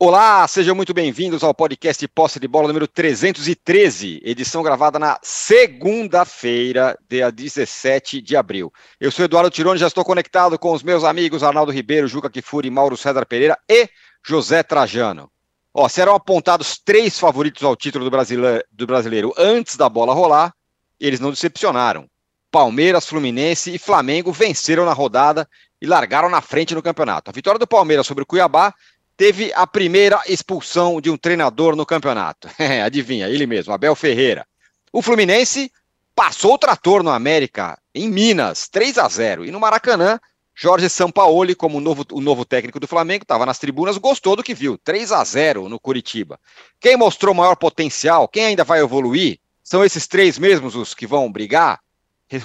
Olá, sejam muito bem-vindos ao podcast Posse de Bola número 313, edição gravada na segunda-feira, dia 17 de abril. Eu sou Eduardo Tironi, já estou conectado com os meus amigos Arnaldo Ribeiro, Juca Kifuri, Mauro César Pereira e José Trajano. Ó, serão apontados três favoritos ao título do brasileiro, do brasileiro antes da bola rolar, eles não decepcionaram. Palmeiras, Fluminense e Flamengo venceram na rodada e largaram na frente no campeonato. A vitória do Palmeiras sobre o Cuiabá teve a primeira expulsão de um treinador no campeonato. É, adivinha, ele mesmo, Abel Ferreira. O Fluminense passou o trator no América, em Minas, 3 a 0 E no Maracanã, Jorge Sampaoli, como o novo, o novo técnico do Flamengo, estava nas tribunas, gostou do que viu. 3 a 0 no Curitiba. Quem mostrou maior potencial, quem ainda vai evoluir, são esses três mesmos os que vão brigar?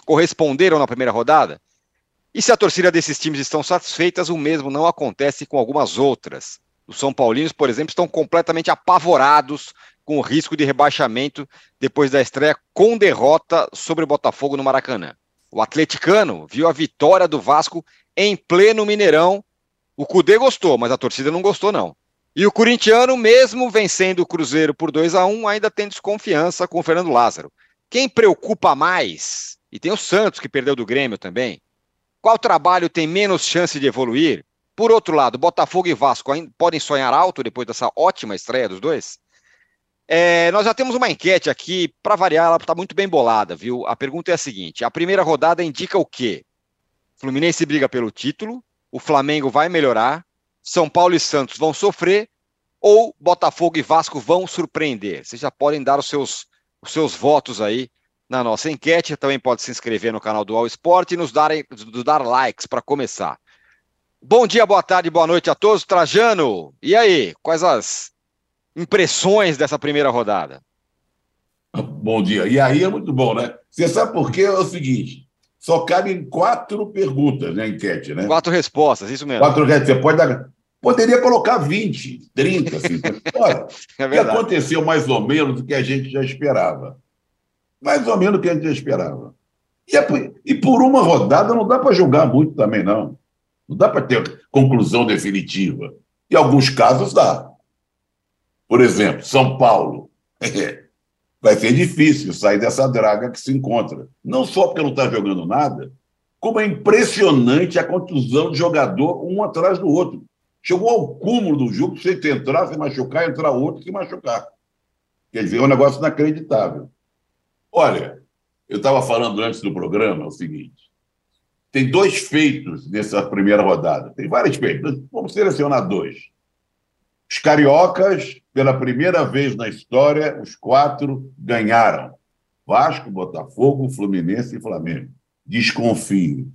Corresponderam na primeira rodada? E se a torcida desses times estão satisfeitas, o mesmo não acontece com algumas outras. Os São Paulinos, por exemplo, estão completamente apavorados com o risco de rebaixamento depois da estreia com derrota sobre o Botafogo no Maracanã. O atleticano viu a vitória do Vasco em pleno Mineirão. O Cudê gostou, mas a torcida não gostou, não. E o corintiano, mesmo vencendo o Cruzeiro por 2 a 1 ainda tem desconfiança com o Fernando Lázaro. Quem preocupa mais? E tem o Santos, que perdeu do Grêmio também. Qual trabalho tem menos chance de evoluir? Por outro lado, Botafogo e Vasco podem sonhar alto depois dessa ótima estreia dos dois? É, nós já temos uma enquete aqui, para variar, ela está muito bem bolada, viu? A pergunta é a seguinte: a primeira rodada indica o quê? Fluminense briga pelo título, o Flamengo vai melhorar, São Paulo e Santos vão sofrer, ou Botafogo e Vasco vão surpreender? Vocês já podem dar os seus, os seus votos aí na nossa enquete. Também pode se inscrever no canal do All Sport e nos dar, nos dar likes para começar. Bom dia, boa tarde, boa noite a todos. Trajano, e aí? Quais as impressões dessa primeira rodada? Bom dia. E aí é muito bom, né? Você sabe por quê? É o seguinte: só cabem quatro perguntas na enquete, né? Quatro respostas, isso mesmo. Quatro respostas. Você pode dar. Poderia colocar 20, 30, 50. Olha, é o que aconteceu mais ou menos do que a gente já esperava. Mais ou menos o que a gente esperava. E, é, e por uma rodada não dá para julgar muito também, não. Não dá para ter conclusão definitiva. Em alguns casos dá. Por exemplo, São Paulo. Vai ser difícil sair dessa draga que se encontra. Não só porque não está jogando nada, como é impressionante a contusão de jogador um atrás do outro. Chegou ao cúmulo do jogo, você entrar, se machucar, entrar outro, se machucar. Quer dizer, é um negócio inacreditável. Olha, eu estava falando antes do programa o seguinte: tem dois feitos nessa primeira rodada. Tem vários feitos. Vamos selecionar dois. Os cariocas, pela primeira vez na história, os quatro ganharam. Vasco, Botafogo, Fluminense e Flamengo. Desconfie.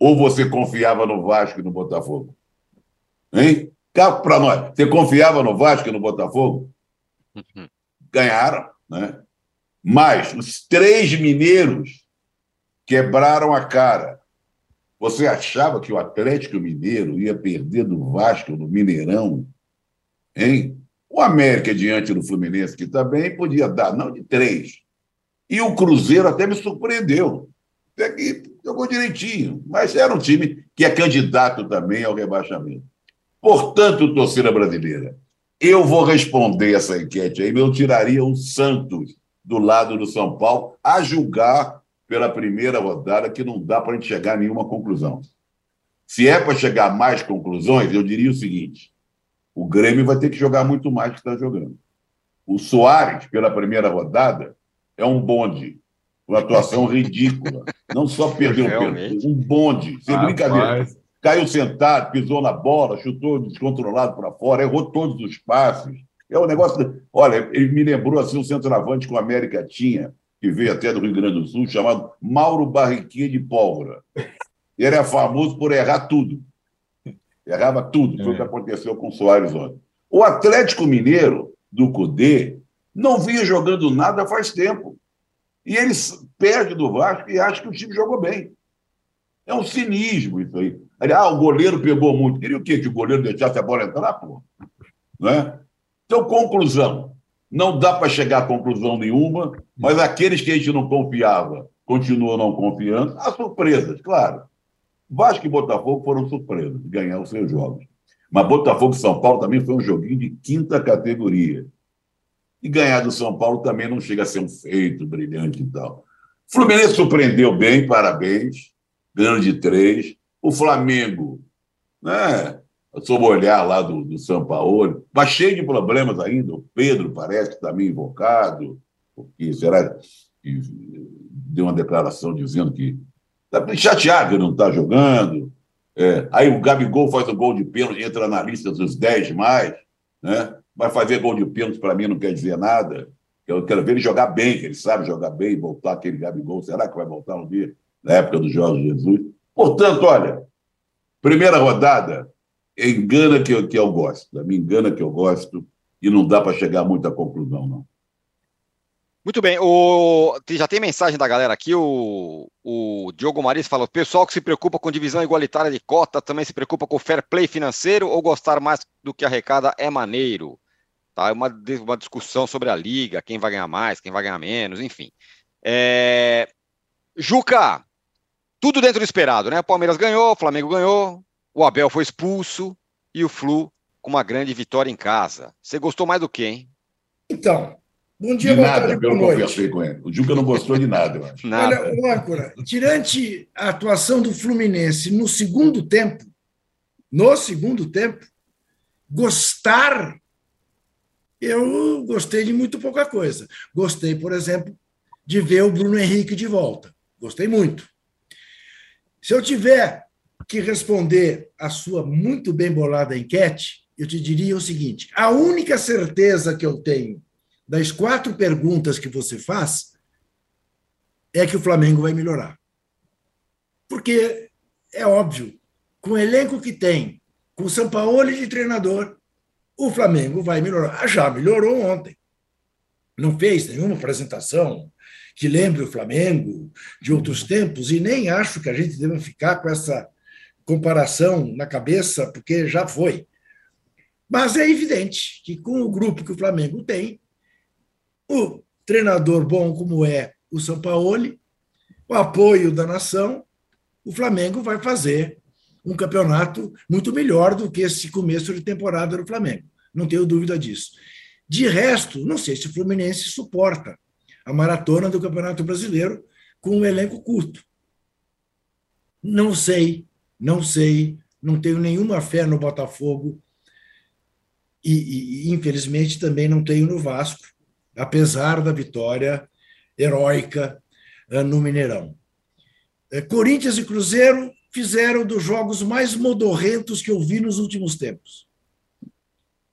Ou você confiava no Vasco e no Botafogo? Hein? Capo para nós. Você confiava no Vasco e no Botafogo? Uhum. Ganharam, né? Mas os três mineiros quebraram a cara. Você achava que o Atlético Mineiro ia perder do Vasco no Mineirão? Hein? O América, diante do Fluminense, que também podia dar, não de três. E o Cruzeiro até me surpreendeu. Até que jogou direitinho, mas era um time que é candidato também ao rebaixamento. Portanto, torcida brasileira, eu vou responder essa enquete aí, eu tiraria o Santos do lado do São Paulo, a julgar pela primeira rodada que não dá para a gente chegar a nenhuma conclusão. Se é para chegar a mais conclusões, eu diria o seguinte: o Grêmio vai ter que jogar muito mais do que está jogando. O Soares, pela primeira rodada, é um bonde. Uma atuação ridícula. Não só perdeu o pênalti, um bonde. Sem brincadeira. Caiu sentado, pisou na bola, chutou descontrolado para fora, errou todos os passes. É um negócio. Olha, ele me lembrou assim um centroavante que o América tinha que veio até do Rio Grande do Sul, chamado Mauro Barriquinha de Pólvora. Ele é famoso por errar tudo. Errava tudo. Foi o que é. aconteceu com o Soares ontem. O Atlético Mineiro, do Cudê, não vinha jogando nada faz tempo. E ele perde do Vasco e acha que o time jogou bem. É um cinismo isso aí. Ah, o goleiro pegou muito. Queria o quê? Que o goleiro deixasse a bola entrar, pô? Não é? Então, conclusão. Não dá para chegar a conclusão nenhuma, mas aqueles que a gente não confiava continuam não confiando. Há surpresas, claro. Vasco e Botafogo foram surpresas, ganhar os seus jogos. Mas Botafogo e São Paulo também foi um joguinho de quinta categoria. E ganhar do São Paulo também não chega a ser um feito brilhante e tal. O Fluminense surpreendeu bem, parabéns, ganhando de três. O Flamengo, né? Sob o olhar lá do, do São Paulo, mas cheio de problemas ainda. O Pedro parece que também invocado, porque será que deu uma declaração dizendo que está chateado que não está jogando. É, aí o Gabigol faz o gol de pênalti, entra na lista dos 10 mais, né? Vai fazer gol de pênalti para mim não quer dizer nada. Eu quero ver ele jogar bem, que ele sabe jogar bem, voltar aquele Gabigol. Será que vai voltar um dia? Na época do Jorge Jesus. Portanto, olha, primeira rodada, engana que eu, que eu gosto. Me engana que eu gosto e não dá para chegar a muita conclusão, não. Muito bem, o... já tem mensagem da galera aqui. O, o Diogo Maris fala: o pessoal que se preocupa com divisão igualitária de cota também se preocupa com fair play financeiro ou gostar mais do que arrecada é maneiro. Tá? É uma, uma discussão sobre a liga, quem vai ganhar mais, quem vai ganhar menos, enfim. É... Juca, tudo dentro do esperado, né? Palmeiras ganhou, Flamengo ganhou, o Abel foi expulso e o Flu com uma grande vitória em casa. Você gostou mais do que, hein? Então, Bom dia, de boa nada, tarde, boa noite. Com ele. O Juca não gostou de nada, eu acho. Nada. Olha, o âncora, tirante a atuação do Fluminense no segundo tempo, no segundo tempo, gostar, eu gostei de muito pouca coisa. Gostei, por exemplo, de ver o Bruno Henrique de volta. Gostei muito. Se eu tiver que responder a sua muito bem bolada enquete, eu te diria o seguinte: a única certeza que eu tenho das quatro perguntas que você faz, é que o Flamengo vai melhorar. Porque é óbvio, com o elenco que tem, com o São Paulo de treinador, o Flamengo vai melhorar. Ah, já melhorou ontem. Não fez nenhuma apresentação que lembre o Flamengo de outros tempos, e nem acho que a gente deva ficar com essa comparação na cabeça, porque já foi. Mas é evidente que com o grupo que o Flamengo tem, o treinador bom como é o São Paulo, o apoio da nação, o Flamengo vai fazer um campeonato muito melhor do que esse começo de temporada do Flamengo. Não tenho dúvida disso. De resto, não sei se o Fluminense suporta a maratona do Campeonato Brasileiro com um elenco curto. Não sei, não sei, não tenho nenhuma fé no Botafogo e, e infelizmente também não tenho no Vasco apesar da vitória heróica eh, no Mineirão. Eh, Corinthians e Cruzeiro fizeram dos jogos mais modorrentos que eu vi nos últimos tempos.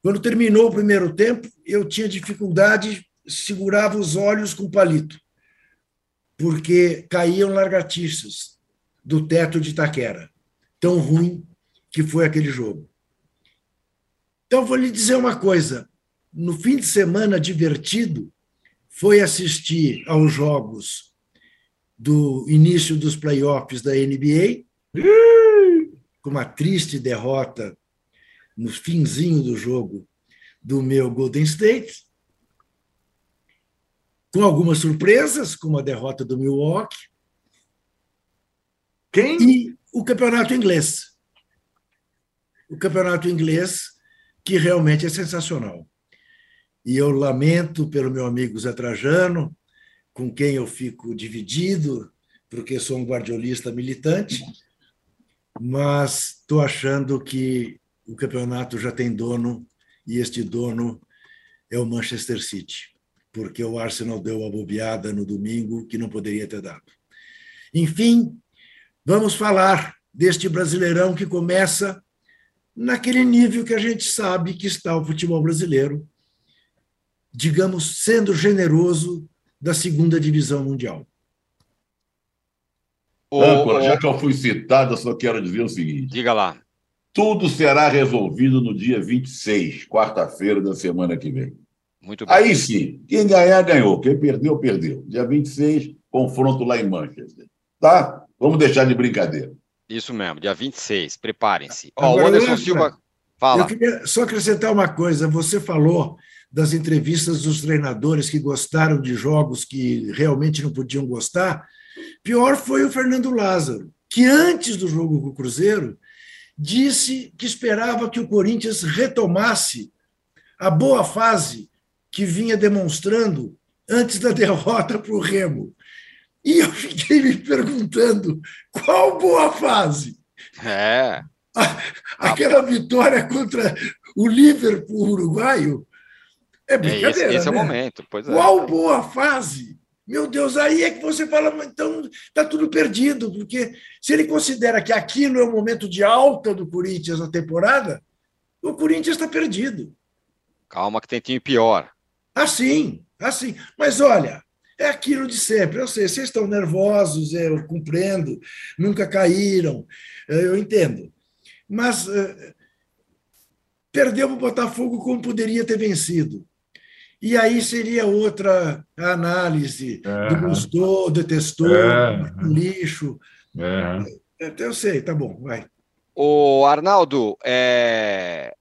Quando terminou o primeiro tempo, eu tinha dificuldade, segurava os olhos com palito, porque caíam largatiças do teto de Itaquera. Tão ruim que foi aquele jogo. Então, vou lhe dizer uma coisa: no fim de semana divertido foi assistir aos jogos do início dos playoffs da NBA, com uma triste derrota no finzinho do jogo do meu Golden State, com algumas surpresas, como a derrota do Milwaukee. Quem? E o campeonato inglês. O campeonato inglês, que realmente é sensacional. E eu lamento pelo meu amigo Zé Trajano, com quem eu fico dividido, porque sou um guardiolista militante, mas estou achando que o campeonato já tem dono e este dono é o Manchester City, porque o Arsenal deu uma bobeada no domingo que não poderia ter dado. Enfim, vamos falar deste Brasileirão que começa naquele nível que a gente sabe que está o futebol brasileiro, digamos, sendo generoso da segunda divisão mundial. Âncora, já que eu fui citado, eu só quero dizer o seguinte. Diga lá. Tudo será resolvido no dia 26, quarta-feira da semana que vem. Muito bem. Aí sim, quem ganhar, ganhou. Quem perdeu, perdeu. Dia 26, confronto lá em Manchester. Tá? Vamos deixar de brincadeira. Isso mesmo, dia 26. Preparem-se. Ó, o Anderson Silva. Fala. Eu queria só acrescentar uma coisa. Você falou das entrevistas dos treinadores que gostaram de jogos que realmente não podiam gostar. Pior foi o Fernando Lázaro, que antes do jogo com o Cruzeiro disse que esperava que o Corinthians retomasse a boa fase que vinha demonstrando antes da derrota para o Remo. E eu fiquei me perguntando qual boa fase? É. Aquela vitória contra o Liverpool uruguaio é brincadeira. É esse, esse né? é o momento. Pois é. Qual boa fase? Meu Deus, aí é que você fala, então está tudo perdido, porque se ele considera que aquilo é o momento de alta do Corinthians na temporada, o Corinthians está perdido. Calma que tem time pior. Assim, assim. Mas olha, é aquilo de sempre. Eu sei, vocês estão nervosos, eu compreendo, nunca caíram, eu entendo. Mas uh, perdeu para o Botafogo como poderia ter vencido. E aí seria outra análise é. do gostou, detestou, é. lixo. É. Até eu sei, tá bom, vai. O Arnaldo, é...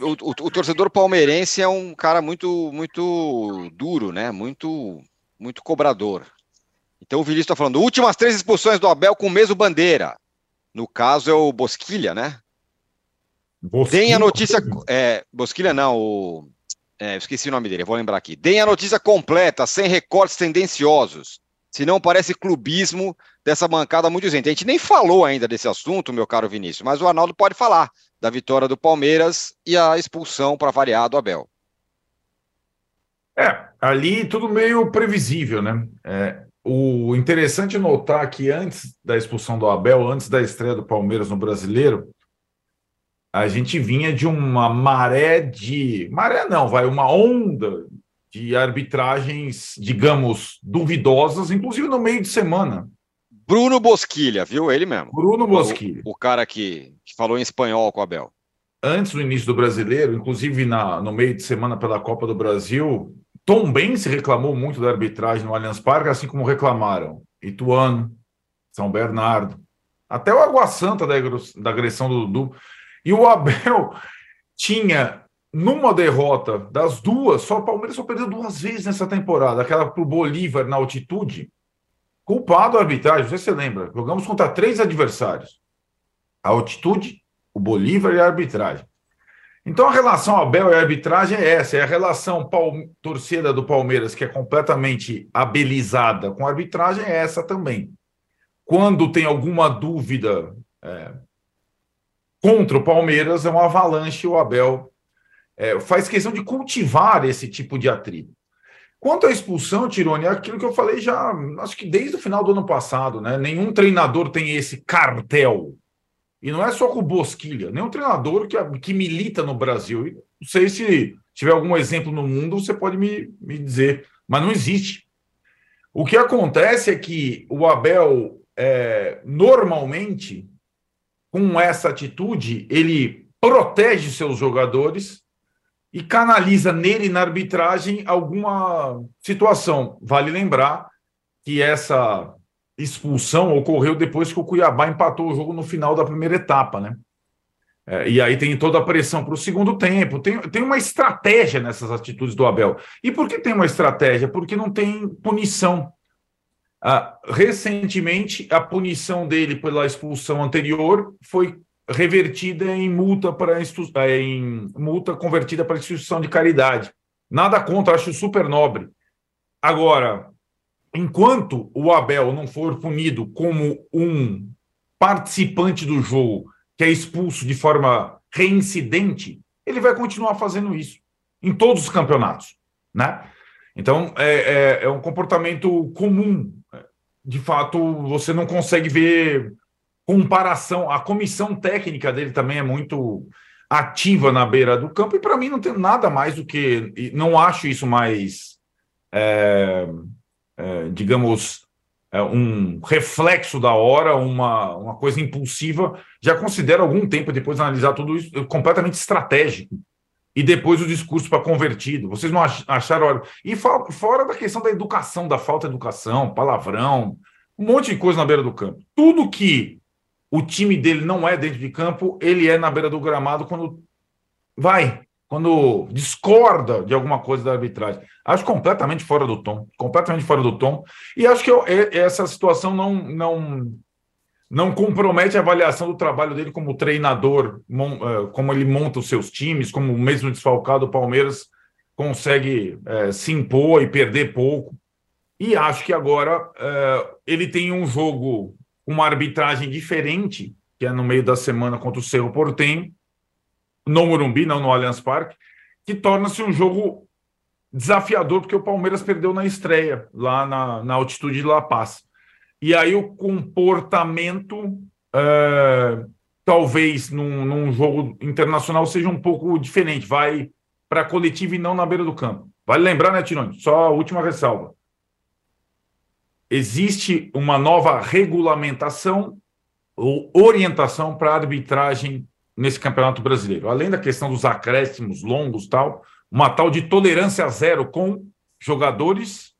o, o, o, torcedor palmeirense é um cara muito, muito duro, né? Muito, muito cobrador. Então o Vinícius está falando, últimas três expulsões do Abel com o mesmo bandeira. No caso é o Bosquilha, né? Bosquilha. Tem a notícia. É, Bosquilha não, o é, esqueci o nome dele, vou lembrar aqui. Deem a notícia completa, sem recortes tendenciosos. Senão parece clubismo dessa bancada muito gente. A gente nem falou ainda desse assunto, meu caro Vinícius, mas o Arnaldo pode falar da vitória do Palmeiras e a expulsão para variar do Abel. É, ali tudo meio previsível, né? É, o interessante notar que antes da expulsão do Abel, antes da estreia do Palmeiras no Brasileiro, a gente vinha de uma maré de. Maré não, vai, uma onda de arbitragens, digamos, duvidosas, inclusive no meio de semana. Bruno Bosquilha, viu? Ele mesmo. Bruno Bosquilha. O, o cara que, que, falou em espanhol com o Abel. Antes do início do brasileiro, inclusive na, no meio de semana pela Copa do Brasil, Tom se reclamou muito da arbitragem no Allianz Parque, assim como reclamaram Ituano, São Bernardo, até o Água Santa da, agressão do Dudu. E o Abel tinha, numa derrota das duas, só o Palmeiras só perdeu duas vezes nessa temporada, aquela para o Bolívar na altitude. Culpado a arbitragem, sei se você lembra. Jogamos contra três adversários: a altitude, o Bolívar e a arbitragem. Então a relação Abel e arbitragem é essa: é a relação torcida do Palmeiras, que é completamente abelizada com a arbitragem, é essa também. Quando tem alguma dúvida é, contra o Palmeiras é um avalanche. O Abel é, faz questão de cultivar esse tipo de atrito. Quanto à expulsão, Tirone, é aquilo que eu falei já, acho que desde o final do ano passado, né? Nenhum treinador tem esse cartel. E não é só com o Bosquilha, nenhum treinador que, que milita no Brasil. Não sei se tiver algum exemplo no mundo, você pode me, me dizer, mas não existe. O que acontece é que o Abel, é, normalmente, com essa atitude, ele protege seus jogadores e canaliza nele na arbitragem alguma situação. Vale lembrar que essa expulsão ocorreu depois que o Cuiabá empatou o jogo no final da primeira etapa, né? É, e aí tem toda a pressão para o segundo tempo. Tem, tem uma estratégia nessas atitudes do Abel. E por que tem uma estratégia? Porque não tem punição. Ah, recentemente, a punição dele pela expulsão anterior foi revertida em multa para eh, em multa convertida para instituição de caridade. Nada contra, acho super nobre. Agora, enquanto o Abel não for punido como um participante do jogo que é expulso de forma reincidente, ele vai continuar fazendo isso em todos os campeonatos, né? Então é, é, é um comportamento comum de fato, você não consegue ver comparação. A comissão técnica dele também é muito ativa na beira do campo, e para mim não tem nada mais do que. Não acho isso mais, é, é, digamos, é um reflexo da hora, uma, uma coisa impulsiva. Já considero algum tempo, depois de analisar tudo isso, completamente estratégico e depois o discurso para convertido. Vocês não acharam. E fora da questão da educação, da falta de educação, palavrão, um monte de coisa na beira do campo. Tudo que o time dele não é dentro de campo, ele é na beira do gramado quando vai, quando discorda de alguma coisa da arbitragem. Acho completamente fora do tom, completamente fora do tom. E acho que eu, essa situação não, não, não compromete a avaliação do trabalho dele como treinador, eh, como ele monta os seus times, como mesmo desfalcado o Palmeiras consegue é, se impor e perder pouco. E acho que agora é, ele tem um jogo, uma arbitragem diferente, que é no meio da semana contra o Cerro Portenho, no Morumbi, não no Allianz Parque, que torna-se um jogo desafiador, porque o Palmeiras perdeu na estreia, lá na, na altitude de La Paz. E aí o comportamento, é, talvez num, num, jogo internacional, seja um pouco diferente. Vai para a coletiva e não na beira do campo. Vale lembrar, né, Tironi? Só a última ressalva. Existe uma nova regulamentação ou orientação para arbitragem nesse Campeonato Brasileiro. Além da questão dos acréscimos longos tal, uma tal de tolerância zero com jogadores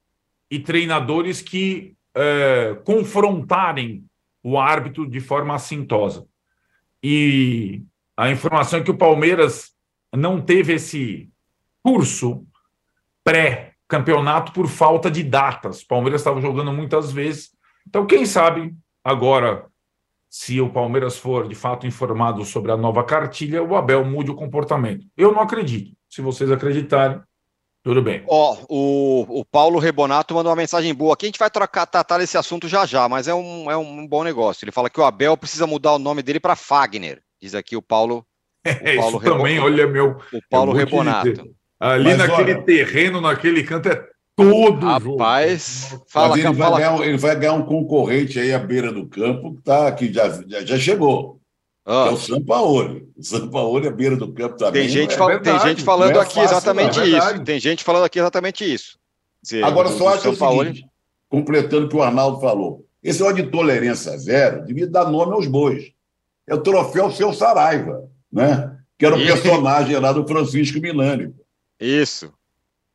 e treinadores que é, confrontarem o árbitro de forma assintosa. E a informação é que o Palmeiras não teve esse curso pré-campeonato por falta de datas. O Palmeiras estava jogando muitas vezes. Então, quem sabe agora, se o Palmeiras for de fato informado sobre a nova cartilha, o Abel mude o comportamento. Eu não acredito. Se vocês acreditarem, tudo bem. Ó, o, o Paulo Rebonato mandou uma mensagem boa aqui. A gente vai trocar, tratar esse assunto já já, mas é um, é um bom negócio. Ele fala que o Abel precisa mudar o nome dele para Fagner. Diz aqui o Paulo. É, o Paulo isso Rebo... também, olha meu. O Paulo Rebonato. Ali mas, naquele olha... terreno, naquele canto, é todo Rapaz, jogo. Fala, mas ele, fala... Vai ganhar, ele vai ganhar um concorrente aí à beira do campo que, tá, que já, já, já chegou. Ah. é o Sampaoli. O Sampaoli à beira do campo também. Tem gente, é fal... verdade, tem gente falando é aqui fácil, exatamente isso. Tem gente falando aqui exatamente isso. Dizer, Agora, só acho o seguinte, completando o que o Arnaldo falou. Esse negócio de tolerância zero devia dar nome aos bois. É o troféu Seu Saraiva, né? que era o personagem lá do Francisco Milani. Isso.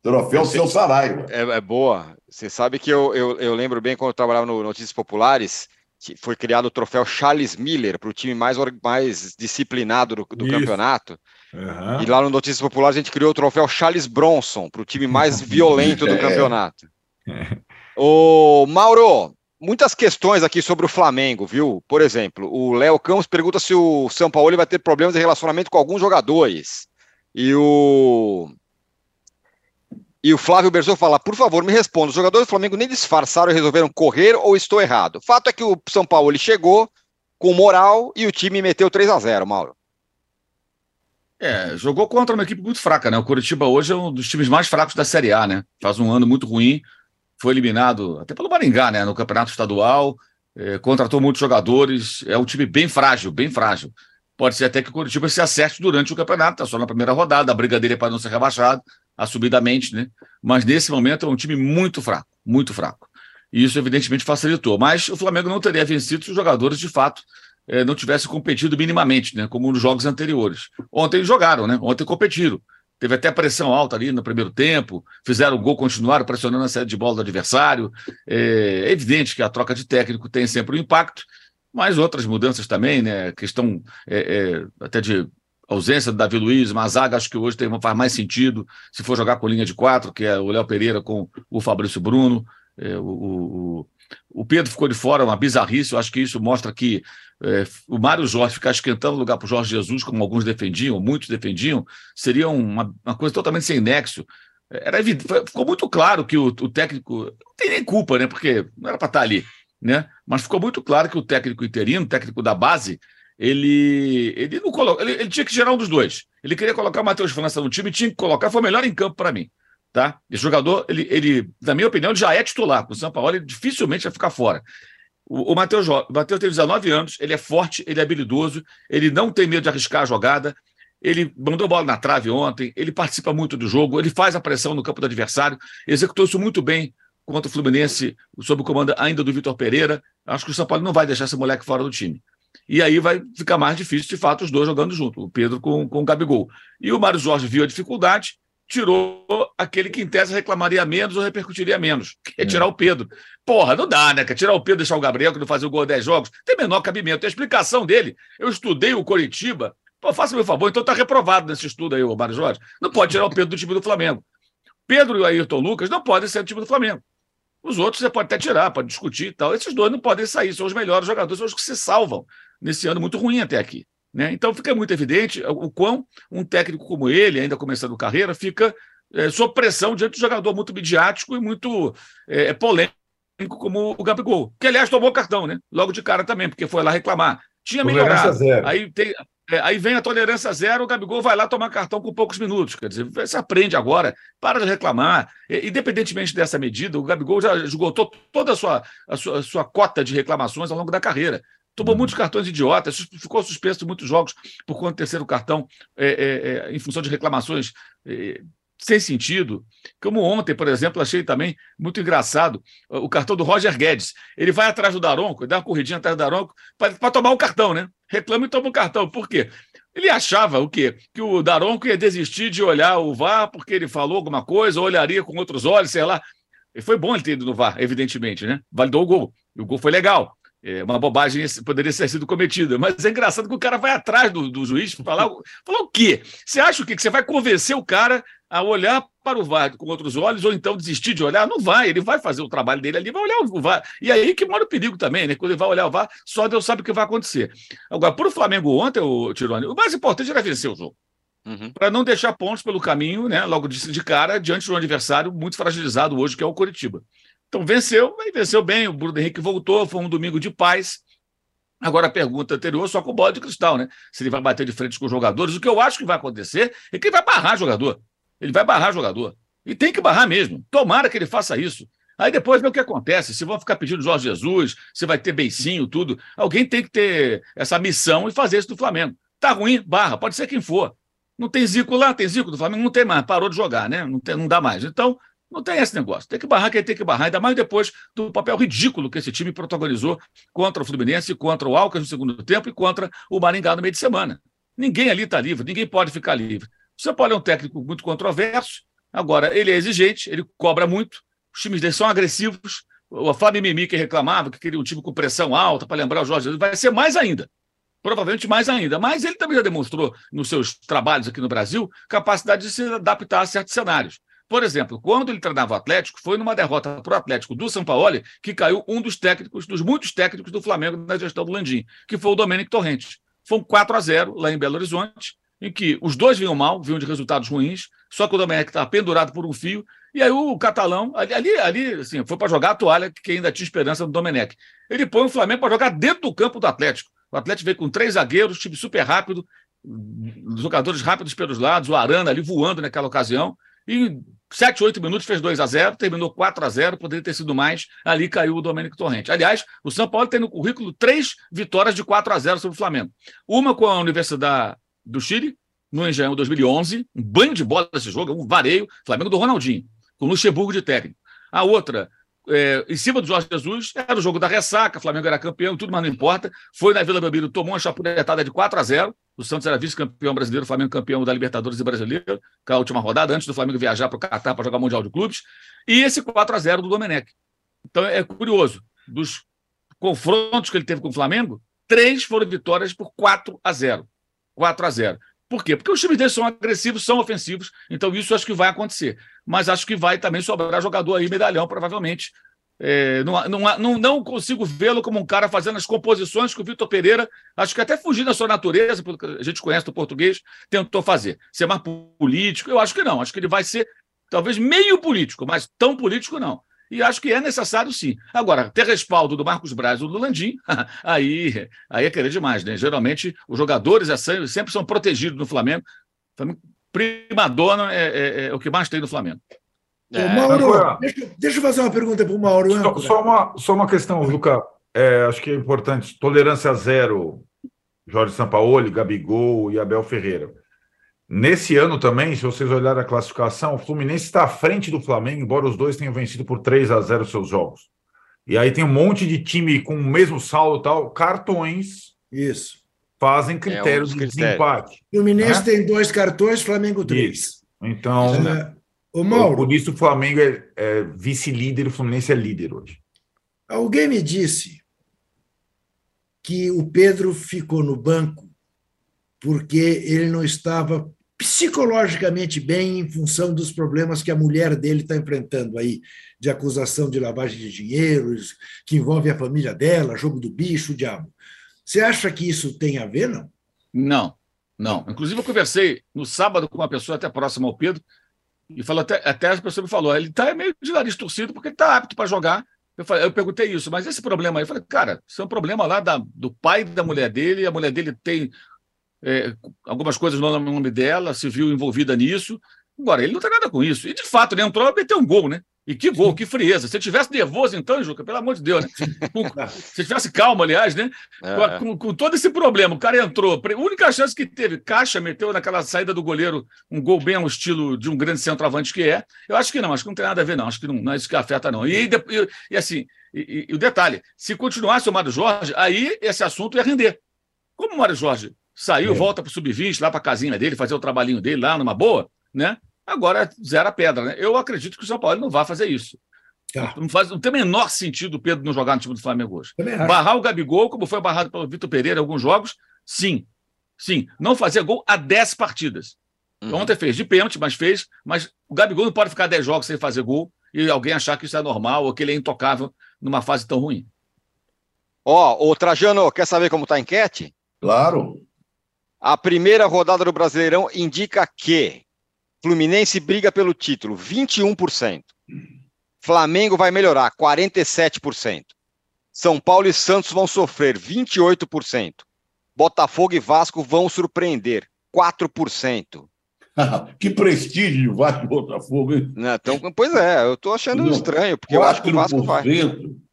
Troféu Seu Saraiva. É, é, boa. Você sabe que eu, eu, eu lembro bem quando eu trabalhava no Notícias Populares, foi criado o troféu Charles Miller para o time mais, mais disciplinado do, do campeonato. Uhum. E lá no Notícias Populares a gente criou o troféu Charles Bronson para o time mais violento do é. campeonato. Ô, Mauro, muitas questões aqui sobre o Flamengo, viu? Por exemplo, o Léo Campos pergunta se o São Paulo vai ter problemas de relacionamento com alguns jogadores. E o e o Flávio Berzou fala: por favor, me responda. Os jogadores do Flamengo nem disfarçaram e resolveram correr ou estou errado? Fato é que o São Paulo ele chegou com moral e o time meteu 3 a 0 Mauro. É, jogou contra uma equipe muito fraca, né? O Curitiba hoje é um dos times mais fracos da Série A, né? Faz um ano muito ruim, foi eliminado até pelo Maringá, né? No campeonato estadual, é, contratou muitos jogadores, é um time bem frágil, bem frágil. Pode ser até que o Curitiba se acerte durante o campeonato, tá só na primeira rodada, a briga dele é para não ser rebaixado, assumidamente, né? Mas nesse momento é um time muito fraco, muito fraco. E isso, evidentemente, facilitou. Mas o Flamengo não teria vencido se os jogadores, de fato, eh, não tivessem competido minimamente, né? Como nos jogos anteriores. Ontem jogaram, né? Ontem competiram. Teve até pressão alta ali no primeiro tempo, fizeram o gol, continuaram pressionando a saída de bola do adversário. É evidente que a troca de técnico tem sempre um impacto, mas outras mudanças também, né? Questão é, é, até de ausência do Davi Luiz, uma zaga acho que hoje tem, faz mais sentido se for jogar com linha de quatro, que é o Léo Pereira com o Fabrício Bruno. É, o, o, o, Pedro ficou de fora, uma bizarrice. Eu acho que isso mostra que é, o Mário Jorge ficar esquentando o lugar para o Jorge Jesus, como alguns defendiam, muitos defendiam, seria uma, uma coisa totalmente sem nexo. Era ficou muito claro que o, o, técnico não tem nem culpa, né? Porque não era para estar ali, né? Mas ficou muito claro que o técnico interino, técnico da base, ele, ele não coloca, ele, ele, tinha que gerar um dos dois. Ele queria colocar o Matheus França no time, tinha que colocar, foi o melhor em campo para mim. Tá? Esse jogador, ele, ele, na minha opinião, já é titular. O São Paulo ele dificilmente vai ficar fora. O, o Matheus, o Matheus tem 19 anos, ele é forte, ele é habilidoso, ele não tem medo de arriscar a jogada. Ele mandou bola na trave ontem, ele participa muito do jogo, ele faz a pressão no campo do adversário, executou isso muito bem contra o Fluminense, sob o comando ainda do Vitor Pereira. Acho que o São Paulo não vai deixar esse moleque fora do time. E aí vai ficar mais difícil, de fato, os dois jogando junto, o Pedro com, com o Gabigol. E o Mário Jorge viu a dificuldade, tirou aquele que em tese reclamaria menos ou repercutiria menos, que é, é. tirar o Pedro. Porra, não dá, né? Quer tirar o Pedro e deixar o Gabriel, que não fazia o gol 10 jogos, tem menor cabimento. E a explicação dele, eu estudei o Coritiba, pô, faça meu favor, então tá reprovado nesse estudo aí, o Mário Jorge. Não pode tirar o Pedro do time do Flamengo. Pedro e o Ayrton Lucas não podem ser do time do Flamengo. Os outros você pode até tirar, pode discutir e tal. Esses dois não podem sair, são os melhores jogadores, são os que se salvam nesse ano muito ruim até aqui. Né? Então fica muito evidente o quão um técnico como ele, ainda começando carreira, fica é, sob pressão diante de um jogador muito midiático e muito é, polêmico como o Gabigol, que aliás tomou cartão, né? Logo de cara também, porque foi lá reclamar. Tinha melhorado. Aí tem, é, aí vem a tolerância zero, o Gabigol vai lá tomar cartão com poucos minutos. Quer dizer, você aprende agora, para de reclamar. E, independentemente dessa medida, o Gabigol já esgotou toda a sua, a sua, a sua cota de reclamações ao longo da carreira. Tomou uhum. muitos cartões idiotas, ficou suspenso muitos jogos por conta do terceiro cartão é, é, é, em função de reclamações é, sem sentido. Como ontem, por exemplo, achei também muito engraçado o cartão do Roger Guedes. Ele vai atrás do Daronco, dá uma corridinha atrás do Daronco para tomar o cartão, né? Reclama e toma o cartão. Por quê? Ele achava o quê? Que o Daronco ia desistir de olhar o VAR porque ele falou alguma coisa, ou olharia com outros olhos, sei lá. E foi bom ele ter ido no VAR, evidentemente, né? Validou o gol. E o gol foi legal. É, uma bobagem poderia ter sido cometida, mas é engraçado que o cara vai atrás do, do juiz para falar, falar o quê? Você acha o quê? Que você vai convencer o cara a olhar para o VAR com outros olhos ou então desistir de olhar? Não vai, ele vai fazer o trabalho dele ali, vai olhar o VAR. E aí que mora o perigo também, né? Quando ele vai olhar o VAR, só Deus sabe o que vai acontecer. Agora, para o Flamengo ontem, o Tirone, o mais importante era vencer o jogo. Uhum. Para não deixar pontos pelo caminho, né? Logo de, de cara, diante de um adversário muito fragilizado hoje, que é o Coritiba. Então venceu, e venceu bem. O Bruno Henrique voltou, foi um domingo de paz. Agora a pergunta anterior, só com bola de cristal, né? Se ele vai bater de frente com os jogadores. O que eu acho que vai acontecer é que ele vai barrar jogador. Ele vai barrar jogador. E tem que barrar mesmo. Tomara que ele faça isso. Aí depois vê o que acontece. Se vão ficar pedindo Jorge Jesus, se vai ter beicinho, tudo. Alguém tem que ter essa missão e fazer isso do Flamengo. Tá ruim, barra, pode ser quem for. Não tem Zico lá, tem Zico do Flamengo, não tem mais, parou de jogar, né? Não, tem, não dá mais. Então, não tem esse negócio. Tem que barrar quem tem que barrar, ainda mais depois do papel ridículo que esse time protagonizou contra o Fluminense, contra o Alcas no segundo tempo e contra o Maringá no meio de semana. Ninguém ali está livre, ninguém pode ficar livre. O São Paulo é um técnico muito controverso, agora ele é exigente, ele cobra muito, os times dele são agressivos. O Fábio Mimi que reclamava que queria um time com pressão alta para lembrar o Jorge vai ser mais ainda. Provavelmente mais ainda. Mas ele também já demonstrou, nos seus trabalhos aqui no Brasil, capacidade de se adaptar a certos cenários. Por exemplo, quando ele treinava o Atlético, foi numa derrota para o Atlético do São Paulo que caiu um dos técnicos, dos muitos técnicos do Flamengo na gestão do Landim, que foi o Domênico Torrente. Foi um 4 a 0 lá em Belo Horizonte, em que os dois vinham mal, vinham de resultados ruins, só que o Domênico estava pendurado por um fio, e aí o catalão, ali, ali, assim, foi para jogar a toalha, que ainda tinha esperança no Domenech. Ele põe o Flamengo para jogar dentro do campo do Atlético. O Atlético veio com três zagueiros, time super rápido, jogadores rápidos pelos lados, o Arana ali voando naquela ocasião, e 7, 8 minutos fez 2 a 0 terminou 4 a 0 poderia ter sido mais, ali caiu o Domênico Torrente. Aliás, o São Paulo tem no currículo três vitórias de 4 a 0 sobre o Flamengo. Uma com a Universidade do Chile, no Engenhão 2011, um banho de bola desse jogo, um vareio, Flamengo do Ronaldinho, com Luxemburgo de técnico. A outra, é, em cima do Jorge Jesus, era o jogo da ressaca, Flamengo era campeão, tudo, mas não importa. Foi na Vila Belmiro, tomou uma chapuletada de 4 a 0 o Santos era vice-campeão brasileiro, o Flamengo campeão da Libertadores e Brasileiro, com a última rodada, antes do Flamengo viajar para o Catar para jogar Mundial de Clubes. E esse 4 a 0 do Domenech. Então é curioso. Dos confrontos que ele teve com o Flamengo, três foram vitórias por 4 a 0 4 a 0 Por quê? Porque os times deles são agressivos, são ofensivos, então isso acho que vai acontecer. Mas acho que vai também sobrar jogador aí, medalhão, provavelmente, é, não, não, não, consigo vê-lo como um cara fazendo as composições que o Vitor Pereira, acho que até fugindo da sua natureza, pelo que a gente conhece do português, tentou fazer. Ser mais político, eu acho que não. Acho que ele vai ser talvez meio político, mas tão político não. E acho que é necessário sim. Agora, ter respaldo do Marcos Braz ou do Landim, aí, aí é querer demais, né? Geralmente, os jogadores é sempre são protegidos no Flamengo. Prima dona é, é, é o que mais tem no Flamengo. É. Mauro, deixa, deixa, eu fazer uma pergunta para o Mauro. Só, só, uma, só uma questão, Luca. É, acho que é importante. Tolerância zero, Jorge Sampaoli, Gabigol e Abel Ferreira. Nesse ano também, se vocês olharem a classificação, o Fluminense está à frente do Flamengo, embora os dois tenham vencido por 3 a 0 seus jogos. E aí tem um monte de time com o mesmo saldo tal, cartões. Isso. Fazem critérios é um de desempate. Fluminense né? tem dois cartões, Flamengo três. Isso. Então, é. Ô, Mauro, por isso o Flamengo é, é vice-líder, o Fluminense é líder hoje. Alguém me disse que o Pedro ficou no banco porque ele não estava psicologicamente bem em função dos problemas que a mulher dele está enfrentando aí, de acusação de lavagem de dinheiro, que envolve a família dela, jogo do bicho, o diabo. Você acha que isso tem a ver, não? Não, não. Inclusive, eu conversei no sábado com uma pessoa até próxima ao Pedro, e falou até, até a pessoa me falou, ele está meio de nariz torcido porque está apto para jogar. Eu, falei, eu perguntei isso, mas esse problema aí, eu falei, cara, isso é um problema lá da, do pai da mulher dele, a mulher dele tem é, algumas coisas no nome dela, se viu envolvida nisso. Agora, ele não tem nada com isso. E, de fato, ele entrou e meteu um gol, né? E que gol, que frieza. Se tivesse nervoso, então, Juca, pelo amor de Deus, né? Se tivesse calma, aliás, né? É. Com, com, todo esse problema, o cara entrou. A única chance que teve, Caixa meteu naquela saída do goleiro um gol bem ao estilo de um grande centroavante que é. Eu acho que não, acho que não tem nada a ver, não. Acho que não, não é isso que afeta, não. E, e, e assim, e, e, o detalhe: se continuasse o Mário Jorge, aí esse assunto ia render. Como o Mário Jorge saiu, é. volta para o sub-20, lá para a casinha dele, fazer o trabalhinho dele lá numa boa, né? Agora zera a pedra, né? Eu acredito que o São Paulo não vai fazer isso. Tá. Não, faz, não tem o menor sentido o Pedro não jogar no time do Flamengo hoje. Barrar o Gabigol, como foi barrado pelo Vitor Pereira em alguns jogos, sim. Sim. Não fazer gol a 10 partidas. Uhum. Ontem fez de pênalti, mas fez. Mas o Gabigol não pode ficar 10 jogos sem fazer gol e alguém achar que isso é normal ou que ele é intocável numa fase tão ruim. Ó, oh, o Trajano, quer saber como está a enquete? Claro. A primeira rodada do Brasileirão indica que Fluminense briga pelo título, 21%. Flamengo vai melhorar, 47%. São Paulo e Santos vão sofrer, 28%. Botafogo e Vasco vão surpreender, 4%. que prestígio vai Botafogo, hein? Não, então, pois é, eu estou achando Não, estranho, porque eu acho que o Vasco vai.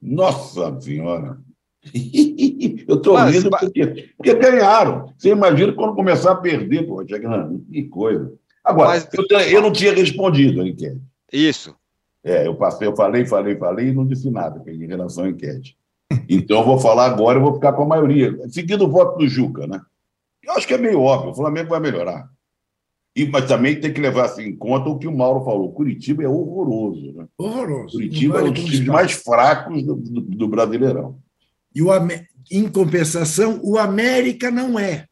Nossa Senhora! eu estou rindo porque, porque ganharam. Você imagina quando começar a perder, pô, que coisa. Agora, Mas... eu, eu, não tinha respondido a enquete. Isso. É, eu passei, eu falei, falei, falei e não disse nada em relação à enquete. Então, eu vou falar agora, eu vou ficar com a maioria, seguindo o voto do Juca, né? Eu acho que é meio óbvio, o Flamengo vai melhorar. E, mas também tem que levar assim, em conta o que o Mauro falou. Curitiba é horroroso. Né? Horroroso. Curitiba vale é um dos times mais fracos do, do, do Brasileirão. E o, em compensação, o América não é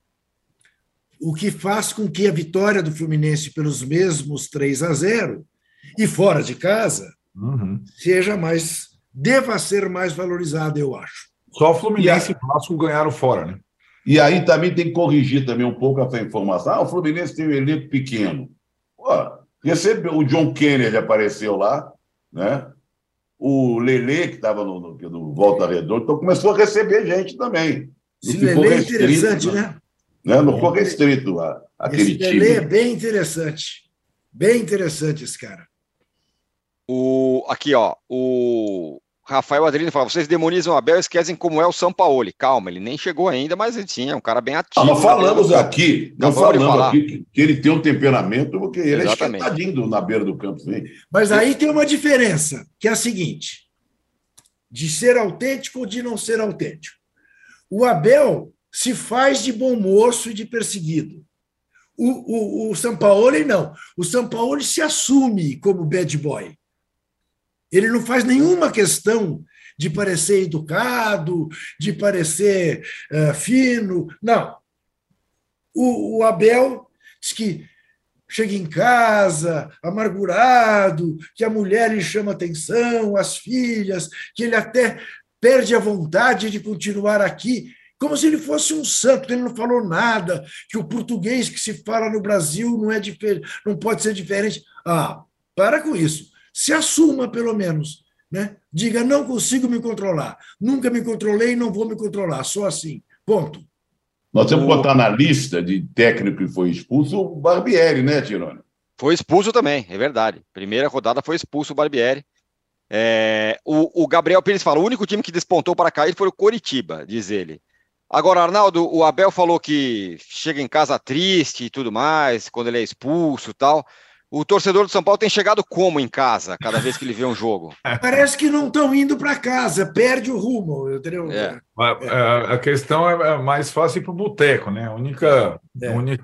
o que faz com que a vitória do Fluminense pelos mesmos 3 a 0 e fora de casa uhum. seja mais deva ser mais valorizada, eu acho. Só o Fluminense e o Vasco ganharam fora, né? E aí também tem que corrigir também um pouco essa informação. Ah, o Fluminense tem um elenco pequeno. Pô, recebeu, o John Kennedy apareceu lá, né? O Lele, que estava no, no, no, Volta Redonda, então começou a receber gente também. Esse Lele é interessante, né? Né? Não ficou restrito a, aquele esse time. é bem interessante. Bem interessante esse cara. O, aqui, ó, o Rafael Adrino fala: vocês demonizam o Abel e esquecem como é o São Paulo. Calma, ele nem chegou ainda, mas ele sim, é um cara bem ativo. Ah, nós falamos aqui, nós falamos aqui que ele tem um temperamento, porque ele Exatamente. é esquentadinho na beira do campo. Sim. Mas aí tem uma diferença, que é a seguinte: de ser autêntico ou de não ser autêntico. O Abel se faz de bom moço e de perseguido. O, o, o São Paulo não. O São Paulo se assume como bad boy. Ele não faz nenhuma questão de parecer educado, de parecer uh, fino. Não. O, o Abel diz que chega em casa amargurado, que a mulher lhe chama atenção, as filhas, que ele até perde a vontade de continuar aqui como se ele fosse um santo, ele não falou nada, que o português que se fala no Brasil não, é não pode ser diferente. Ah, para com isso. Se assuma, pelo menos. Né? Diga, não consigo me controlar. Nunca me controlei e não vou me controlar. Só assim. Ponto. Nós temos que botar na lista de técnico que foi expulso o Barbieri, né, Tirone? Foi expulso também, é verdade. Primeira rodada foi expulso o Barbieri. É, o, o, Gabriel Pires fala: o único time que despontou para cair foi o Coritiba, diz ele. Agora, Arnaldo, o Abel falou que chega em casa triste e tudo mais, quando ele é expulso e tal. O torcedor do São Paulo tem chegado como em casa, cada vez que ele vê um jogo? Parece que não estão indo para casa, perde o rumo. Entendeu? É. A, a, questão é, é mais fácil para o boteco, né? A única, é. única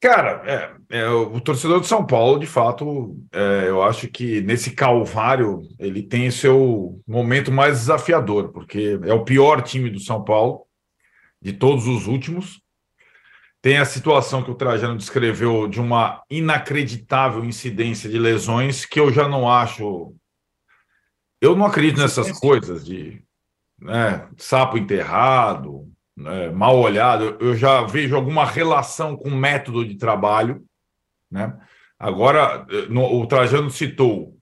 Cara, é, é, o torcedor de São Paulo, de fato, é, eu acho que nesse calvário ele tem seu momento mais desafiador, porque é o pior time do São Paulo, de todos os últimos. Tem a situação que o Trajano descreveu de uma inacreditável incidência de lesões que eu já não acho. Eu não acredito nessas coisas de né, sapo enterrado, né, mal olhado. Eu já vejo alguma relação com o método de trabalho. Né? Agora, no, o Trajano citou,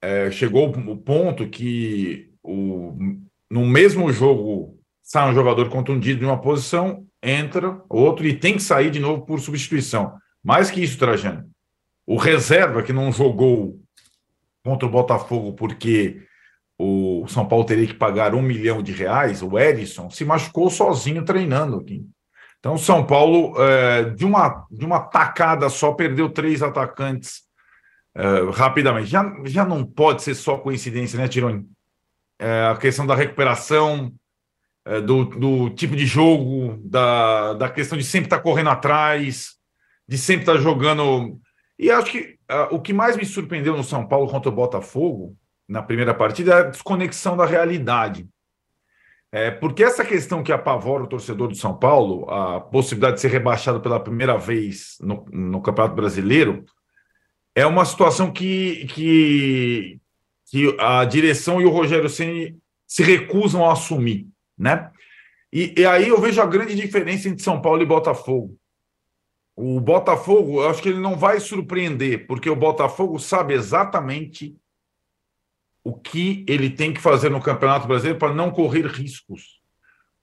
é, chegou o ponto que o, no mesmo jogo sai um jogador contundido em uma posição, entra outro e tem que sair de novo por substituição. Mais que isso, Trajano. O reserva que não jogou contra o Botafogo porque o São Paulo teria que pagar um milhão de reais, o Edson, se machucou sozinho treinando aqui. Então, São Paulo, é, de, uma, de uma tacada só, perdeu três atacantes é, rapidamente. Já, já não pode ser só coincidência, né, Tironi? É, a questão da recuperação, é, do, do tipo de jogo, da, da questão de sempre estar tá correndo atrás, de sempre estar tá jogando. E acho que uh, o que mais me surpreendeu no São Paulo contra o Botafogo, na primeira partida, é a desconexão da realidade. É, porque essa questão que apavora o torcedor do São Paulo, a possibilidade de ser rebaixado pela primeira vez no, no Campeonato Brasileiro, é uma situação que, que, que a direção e o Rogério Ceni se recusam a assumir né? E, e, aí eu vejo a grande diferença entre São Paulo e Botafogo. O Botafogo, eu acho que ele não vai surpreender, porque o Botafogo sabe exatamente o que ele tem que fazer no Campeonato Brasileiro para não correr riscos.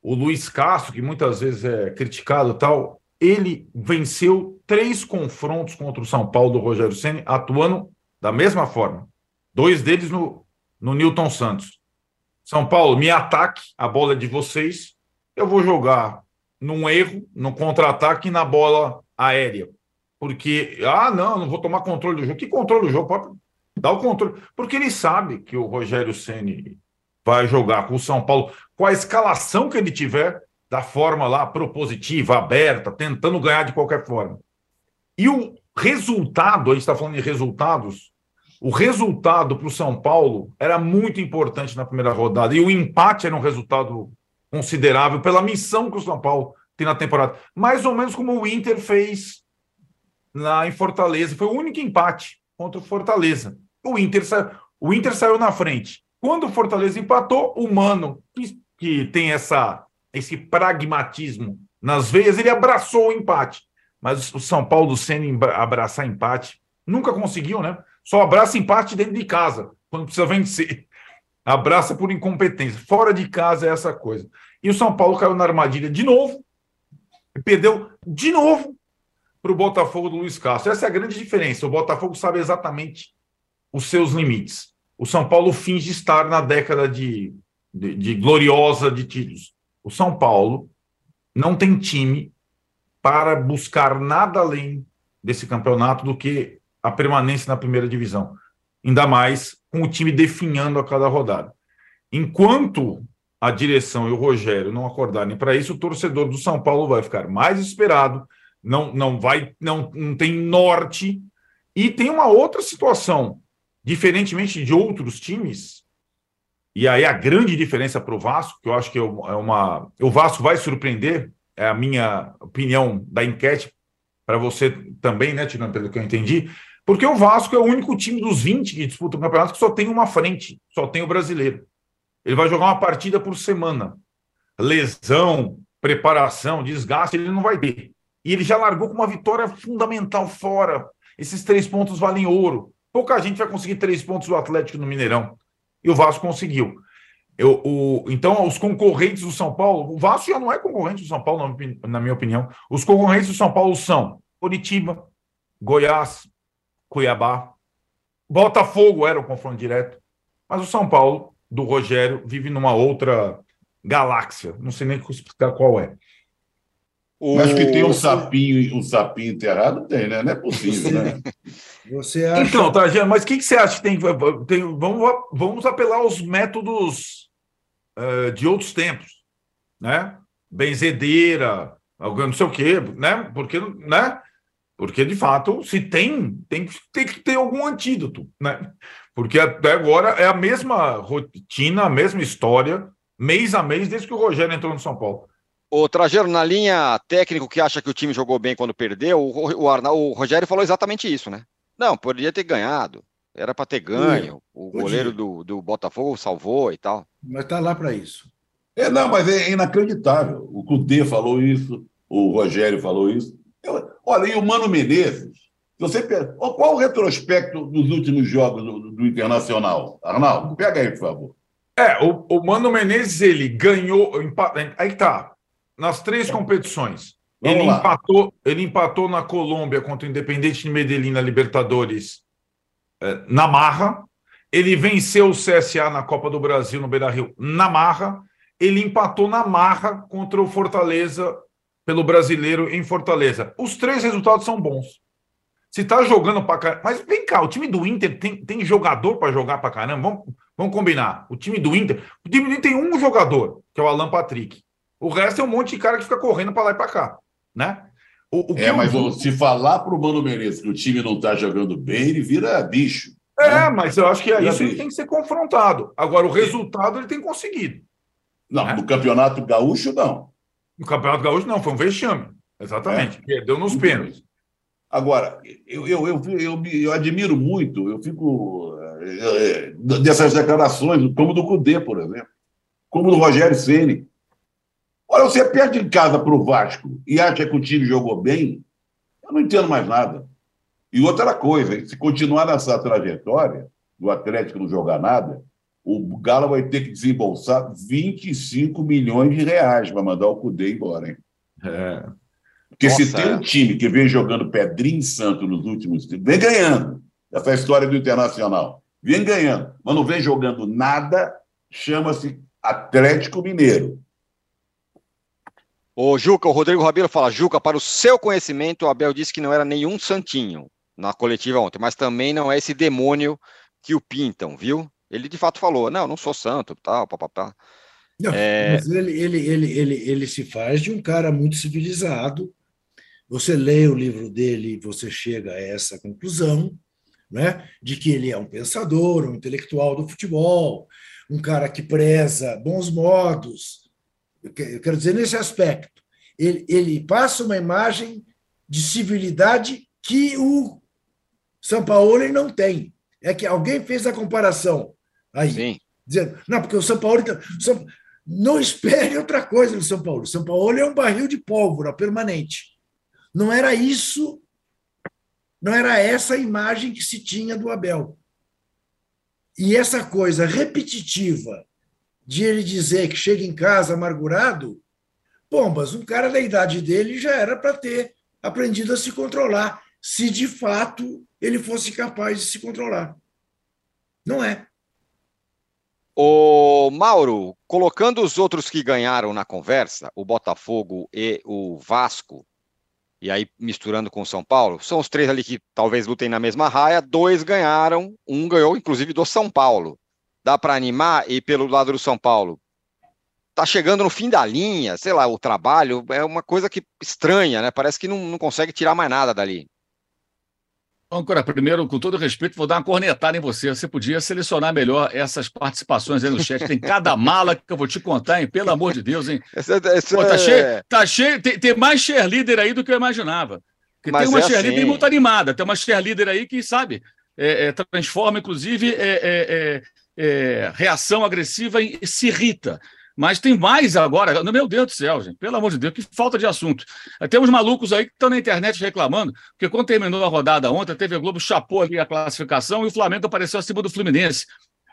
O Luiz Castro, que muitas vezes é criticado tal, ele venceu três confrontos contra o São Paulo do Rogério Ceni atuando da mesma forma. Dois deles no, no Newton Santos. São Paulo, me ataque, a bola é de vocês. Eu vou jogar num erro, no contra-ataque na bola aérea. Porque, ah, não, não vou tomar controle do jogo. Que controle do jogo? Dar o controle. Porque ele sabe que o Rogério Ceni vai jogar com o São Paulo, com a escalação que ele tiver, da forma lá propositiva, aberta, tentando ganhar de qualquer forma. E o resultado, a gente está falando de resultados, o resultado para o São Paulo era muito importante na primeira rodada e o empate era um resultado considerável pela missão que o São Paulo tem na temporada. Mais ou menos como o Inter fez lá em Fortaleza. Foi o único empate contra o Fortaleza. O Inter, sa... o Inter saiu na frente. Quando o Fortaleza empatou, o Mano, que, que tem essa, esse pragmatismo nas veias, ele abraçou o empate. Mas o São Paulo sem abraçar empate nunca conseguiu, né? Só abraça empate dentro de casa, quando precisa vencer. Abraça por incompetência. Fora de casa é essa coisa. E o São Paulo caiu na armadilha de novo, perdeu de novo para o Botafogo do Luiz Castro. Essa é a grande diferença. O Botafogo sabe exatamente os seus limites. O São Paulo finge estar na década de, de, de gloriosa de títulos. O São Paulo não tem time para buscar nada além desse campeonato do que a permanência na primeira divisão. Ainda mais com o time definhando a cada rodada. Enquanto a direção e o Rogério não acordarem para isso, o torcedor do São Paulo vai ficar mais esperado, não, não vai, não, não tem norte. E tem uma outra situação, diferentemente de outros times, e aí a grande diferença para o Vasco, que eu acho que é uma. O Vasco vai surpreender, é a minha opinião da enquete, para você também, né, Tirando, pelo que eu entendi, porque o Vasco é o único time dos 20 que disputa o campeonato que só tem uma frente, só tem o brasileiro. Ele vai jogar uma partida por semana. Lesão, preparação, desgaste, ele não vai ter. E ele já largou com uma vitória fundamental fora. Esses três pontos valem ouro. Pouca gente vai conseguir três pontos do Atlético no Mineirão. E o Vasco conseguiu. Eu, o, então, os concorrentes do São Paulo, o Vasco já não é concorrente do São Paulo, na minha opinião. Os concorrentes do São Paulo são Curitiba, Goiás, Cuiabá. Botafogo era o confronto direto. Mas o São Paulo, do Rogério, vive numa outra galáxia. Não sei nem explicar qual é. O... Mas que tem um sapinho, um sapinho enterrado, tem, né? Não é possível, né? Você acha... Então, Trajano, mas o que, que você acha que tem, tem vamos, vamos apelar aos métodos uh, de outros tempos, né? Benzedeira, não sei o quê, né? Porque, né? Porque, de fato, se tem, tem, tem que ter algum antídoto, né? Porque até agora é a mesma rotina, a mesma história, mês a mês, desde que o Rogério entrou no São Paulo. O Trajano, na linha técnico que acha que o time jogou bem quando perdeu, o, o, Arna, o Rogério falou exatamente isso, né? Não, poderia ter ganhado. Era para ter ganho. O goleiro do, do Botafogo salvou e tal. Mas tá lá para isso. É, não, mas é inacreditável. O Cudê falou isso, o Rogério falou isso. Eu, olha, e o Mano Menezes, você pega, qual o retrospecto dos últimos jogos do, do Internacional? Arnaldo, pega aí, por favor. É, o, o Mano Menezes, ele ganhou. Aí tá. Nas três competições. ele empatou, ele empatou na Colômbia contra o Independente de Medellín na Libertadores é, na marra. Ele venceu o CSA na Copa do Brasil no Beira Rio na marra. Ele empatou na marra contra o Fortaleza pelo brasileiro em Fortaleza. Os três resultados são bons. Se tá jogando para caramba. Mas vem cá, o time do Inter tem, tem jogador para jogar para caramba? Vamos, vamos combinar. O time do Inter. O time do Inter tem um jogador, que é o Alan Patrick. O resto é um monte de cara que fica correndo para lá e para cá. Né? O, o é, mas eu... se falar para o Mano Menezes que o time não está jogando bem, ele vira bicho. É, né? mas eu acho que é isso ele tem que ser confrontado. Agora, o resultado ele tem conseguido. Não, né? no Campeonato Gaúcho, não. No Campeonato Gaúcho, não, foi um vexame. Exatamente. É. Perdeu nos pênaltis. Agora, eu, eu, eu, eu, eu admiro muito, eu fico é, dessas declarações, como do Cudê, por exemplo, como do Rogério Ceni. Olha, você perde em casa para o Vasco e acha que o time jogou bem, eu não entendo mais nada. E outra coisa, se continuar nessa trajetória do Atlético não jogar nada, o Galo vai ter que desembolsar 25 milhões de reais para mandar o Cudê embora. Hein? É. Porque Nossa, se tem um time que vem jogando pedrinho santo nos últimos tempos, vem ganhando. Essa é história do Internacional. Vem ganhando, mas não vem jogando nada, chama-se Atlético Mineiro. O Juca, o Rodrigo Rabelo fala, Juca, para o seu conhecimento, o Abel disse que não era nenhum santinho na coletiva ontem, mas também não é esse demônio que o pintam, viu? Ele de fato falou, não, não sou santo, tal, papapá. Não, é... Mas ele, ele, ele, ele, ele se faz de um cara muito civilizado, você lê o livro dele e você chega a essa conclusão, né, de que ele é um pensador, um intelectual do futebol, um cara que preza bons modos. Eu quero dizer, nesse aspecto, ele, ele passa uma imagem de civilidade que o São Paulo não tem. É que alguém fez a comparação aí, Sim. dizendo, não, porque o São Paulo. São, não espere outra coisa do São Paulo. São Paulo é um barril de pólvora permanente. Não era isso, não era essa a imagem que se tinha do Abel. E essa coisa repetitiva de ele dizer que chega em casa amargurado, pombas, um cara da idade dele já era para ter aprendido a se controlar, se de fato ele fosse capaz de se controlar. Não é. O Mauro, colocando os outros que ganharam na conversa, o Botafogo e o Vasco, e aí misturando com o São Paulo, são os três ali que talvez lutem na mesma raia, dois ganharam, um ganhou inclusive do São Paulo. Dá para animar e pelo lado do São Paulo, tá chegando no fim da linha, sei lá, o trabalho é uma coisa que estranha, né? Parece que não, não consegue tirar mais nada dali. Ancora, primeiro, com todo respeito, vou dar uma cornetada em você. Você podia selecionar melhor essas participações aí no chat. Tem cada mala que eu vou te contar, hein? Pelo amor de Deus, hein? Esse Pô, tá, é... cheio, tá cheio, tem, tem, mais cheerleader aí do que eu imaginava. Porque tem uma é cheerleader assim. muito animada, tem uma cheerleader aí que, sabe, é, é, transforma, inclusive, é, é, reação agressiva em se irrita. Mas tem mais agora. Meu Deus do céu, gente. Pelo amor de Deus, que falta de assunto. Temos malucos aí que estão na internet reclamando, porque quando terminou a rodada ontem, a TV Globo chapou ali a classificação e o Flamengo apareceu acima do Fluminense.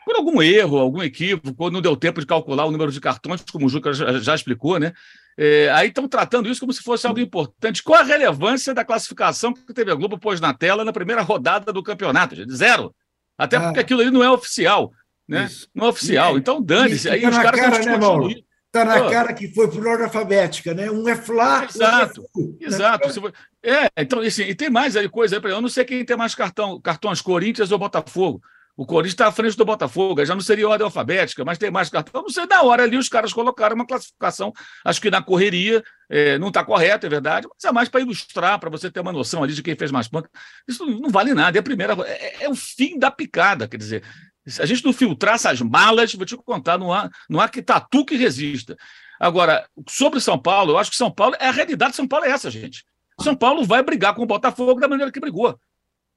Por algum erro, algum equívoco, não deu tempo de calcular o número de cartões, como o Juca já, já explicou, né? É, aí estão tratando isso como se fosse algo importante. Qual a relevância da classificação que a TV Globo pôs na tela na primeira rodada do campeonato? Gente? Zero. Até ah. porque aquilo ali não é oficial né? Isso. No oficial. E, então, dane-se. Aí tá os caras cara, né, Mauro? Está na Pô. cara que foi por ordem alfabética, né? Um é Flá, Exato, é Flu, né? exato. Né? É, então, assim, e tem mais aí coisa aí, eu não sei quem tem mais cartão, cartões, Corinthians ou Botafogo. O Corinthians está à frente do Botafogo, já não seria ordem alfabética, mas tem mais cartão. Não sei, na hora ali os caras colocaram uma classificação, acho que na correria, é, não está correto, é verdade, mas é mais para ilustrar, para você ter uma noção ali de quem fez mais pontos. Isso não vale nada, é a primeira. É, é o fim da picada, quer dizer, se a gente não filtrar essas malas, vou te contar, não há, não há que tatu que resista. Agora, sobre São Paulo, eu acho que São Paulo, é a realidade de São Paulo é essa, gente. São Paulo vai brigar com o Botafogo da maneira que brigou.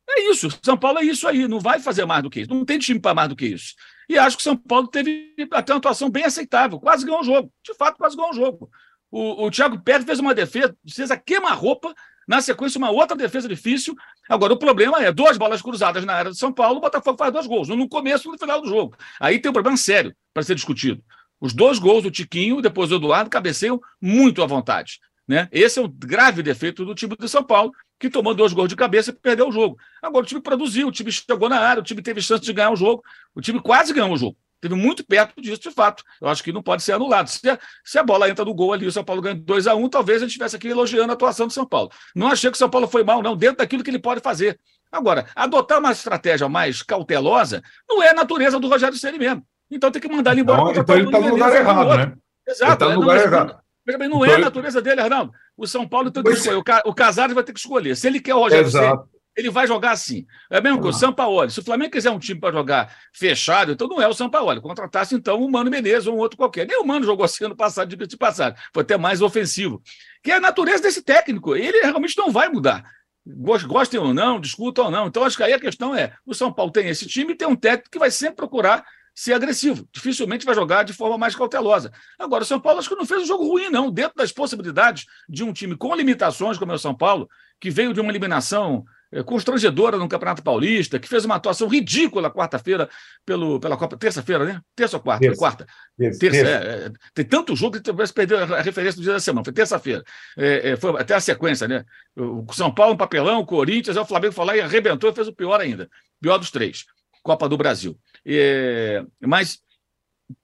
É isso. São Paulo é isso aí. Não vai fazer mais do que isso. Não tem time para mais do que isso. E acho que São Paulo teve até uma atuação bem aceitável. Quase ganhou o jogo. De fato, quase ganhou o jogo. O, o Thiago Pérez fez uma defesa, fez a queima-roupa, na sequência, uma outra defesa difícil. Agora, o problema é duas bolas cruzadas na área de São Paulo, o Botafogo faz dois gols, um no começo e no final do jogo. Aí tem um problema sério para ser discutido. Os dois gols do Tiquinho, depois do Eduardo, cabeceiam muito à vontade. Né? Esse é o grave defeito do time de São Paulo, que tomou dois gols de cabeça e perdeu o jogo. Agora o time produziu, o time chegou na área, o time teve chance de ganhar o jogo, o time quase ganhou o jogo. Teve muito perto disso, de fato. Eu acho que não pode ser anulado. Se a, se a bola entra no gol ali, o São Paulo ganha 2 a 1 um, talvez a gente estivesse aqui elogiando a atuação do São Paulo. Não achei que o São Paulo foi mal, não, dentro daquilo que ele pode fazer. Agora, adotar uma estratégia mais cautelosa não é a natureza do Rogério Ceni mesmo. Então tem que mandar ele embora. Então, então ele está no lugar errado, né? Exato. Ele tá no lugar não, errado. Não, não é a natureza dele, Arnaldo. O São Paulo tem que escolher. O Casares vai ter que escolher. Se ele quer o Rogério Exato. Ele vai jogar assim. É mesmo que o São Paulo. Se o Flamengo quiser um time para jogar fechado, então não é o São Paulo. Contratasse então o Mano Menezes ou um outro qualquer. Nem o Mano jogou assim ano passado, de de passado. Foi até mais ofensivo. Que é a natureza desse técnico. Ele realmente não vai mudar. Gostem ou não, discutam ou não. Então, acho que aí a questão é: o São Paulo tem esse time e tem um técnico que vai sempre procurar ser agressivo. Dificilmente vai jogar de forma mais cautelosa. Agora, o São Paulo acho que não fez um jogo ruim, não. Dentro das possibilidades de um time com limitações, como é o São Paulo, que veio de uma eliminação constrangedora no Campeonato Paulista, que fez uma atuação ridícula quarta-feira pelo, pela Copa. Terça-feira, né? Terça ou quarta? Terça. Quarta. Terça. terça. É, é, tem tanto jogo que talvez perdeu a referência do dia da semana. Foi terça-feira. É, é, foi até a sequência, né? O São Paulo, um papelão, o Corinthians, o Flamengo foi lá e arrebentou e fez o pior ainda. Pior dos três. Copa do Brasil. É, mas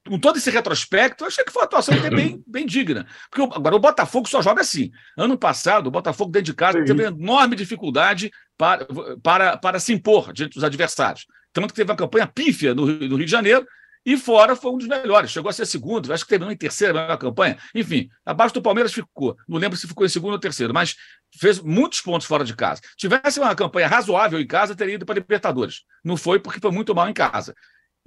com todo esse retrospecto, eu achei que foi uma atuação bem, bem digna. Porque agora o Botafogo só joga assim. Ano passado, o Botafogo dentro de casa teve uma enorme dificuldade para, para, para se impor diante dos adversários. Tanto que teve uma campanha pífia no, no Rio de Janeiro e fora foi um dos melhores. Chegou a ser segundo, acho que terminou em terceira melhor campanha. Enfim, abaixo do Palmeiras ficou. Não lembro se ficou em segundo ou terceiro, mas fez muitos pontos fora de casa. Tivesse uma campanha razoável em casa, teria ido para Libertadores. Não foi porque foi muito mal em casa.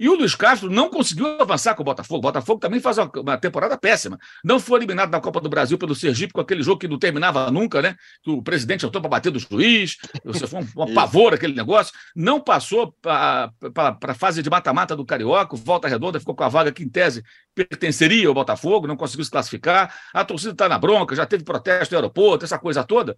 E o Luiz Castro não conseguiu avançar com o Botafogo. O Botafogo também faz uma, temporada péssima. Não foi eliminado da Copa do Brasil pelo Sergipe com aquele jogo que não terminava nunca, né? Que o presidente entrou para bater do juiz. Você foi um, um pavor aquele negócio. Não passou para a fase de mata-mata do Carioca. Volta Redonda ficou com a vaga que, em tese, pertenceria ao Botafogo, não conseguiu se classificar. A torcida está na bronca, já teve protesto no aeroporto, essa coisa toda.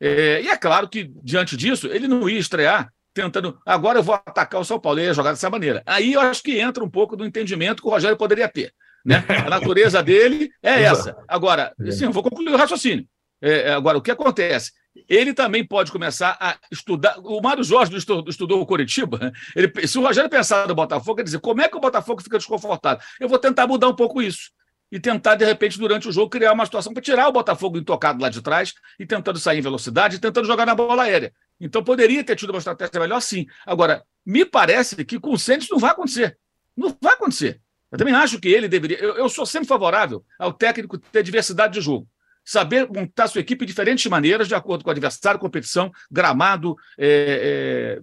É, e é claro que, diante disso, ele não ia estrear tentando. Agora eu vou atacar o São Paulo, e ia jogar dessa maneira. Aí eu acho que entra um pouco do entendimento que o Rogério poderia ter. Né? A natureza dele é essa. Agora, sim, eu vou concluir o raciocínio. É, é, agora, o que acontece? Ele também pode começar a estudar. O Mário Jorge estudou, estudou o Curitiba. Né? Ele, se o Rogério pensar no Botafogo, quer dizer, como é que o Botafogo fica desconfortável? Eu vou tentar mudar um pouco isso. E tentar, de repente, durante o jogo, criar uma situação para tirar o Botafogo intocado lá de trás e tentando sair em velocidade e tentando jogar na bola aérea. Então poderia ter tido uma estratégia melhor, sim. Agora, me parece que com o Santos não vai acontecer. Não vai acontecer. Eu também acho que ele deveria. Eu, eu sou sempre favorável ao técnico ter diversidade de jogo. Saber montar sua equipe de diferentes maneiras, de acordo com o adversário, competição, gramado, é, é,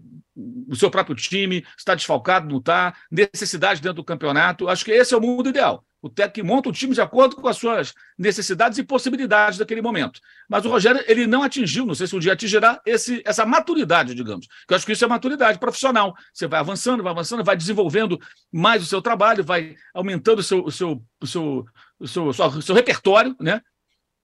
o seu próprio time, está desfalcado, não está, necessidade dentro do campeonato. Acho que esse é o mundo ideal. O técnico monta o time de acordo com as suas necessidades e possibilidades daquele momento. Mas o Rogério ele não atingiu, não sei se um dia atingirá, esse, essa maturidade, digamos. Que eu acho que isso é maturidade profissional. Você vai avançando, vai avançando, vai desenvolvendo mais o seu trabalho, vai aumentando o seu, o seu, o seu, o seu, o seu, o seu repertório, né?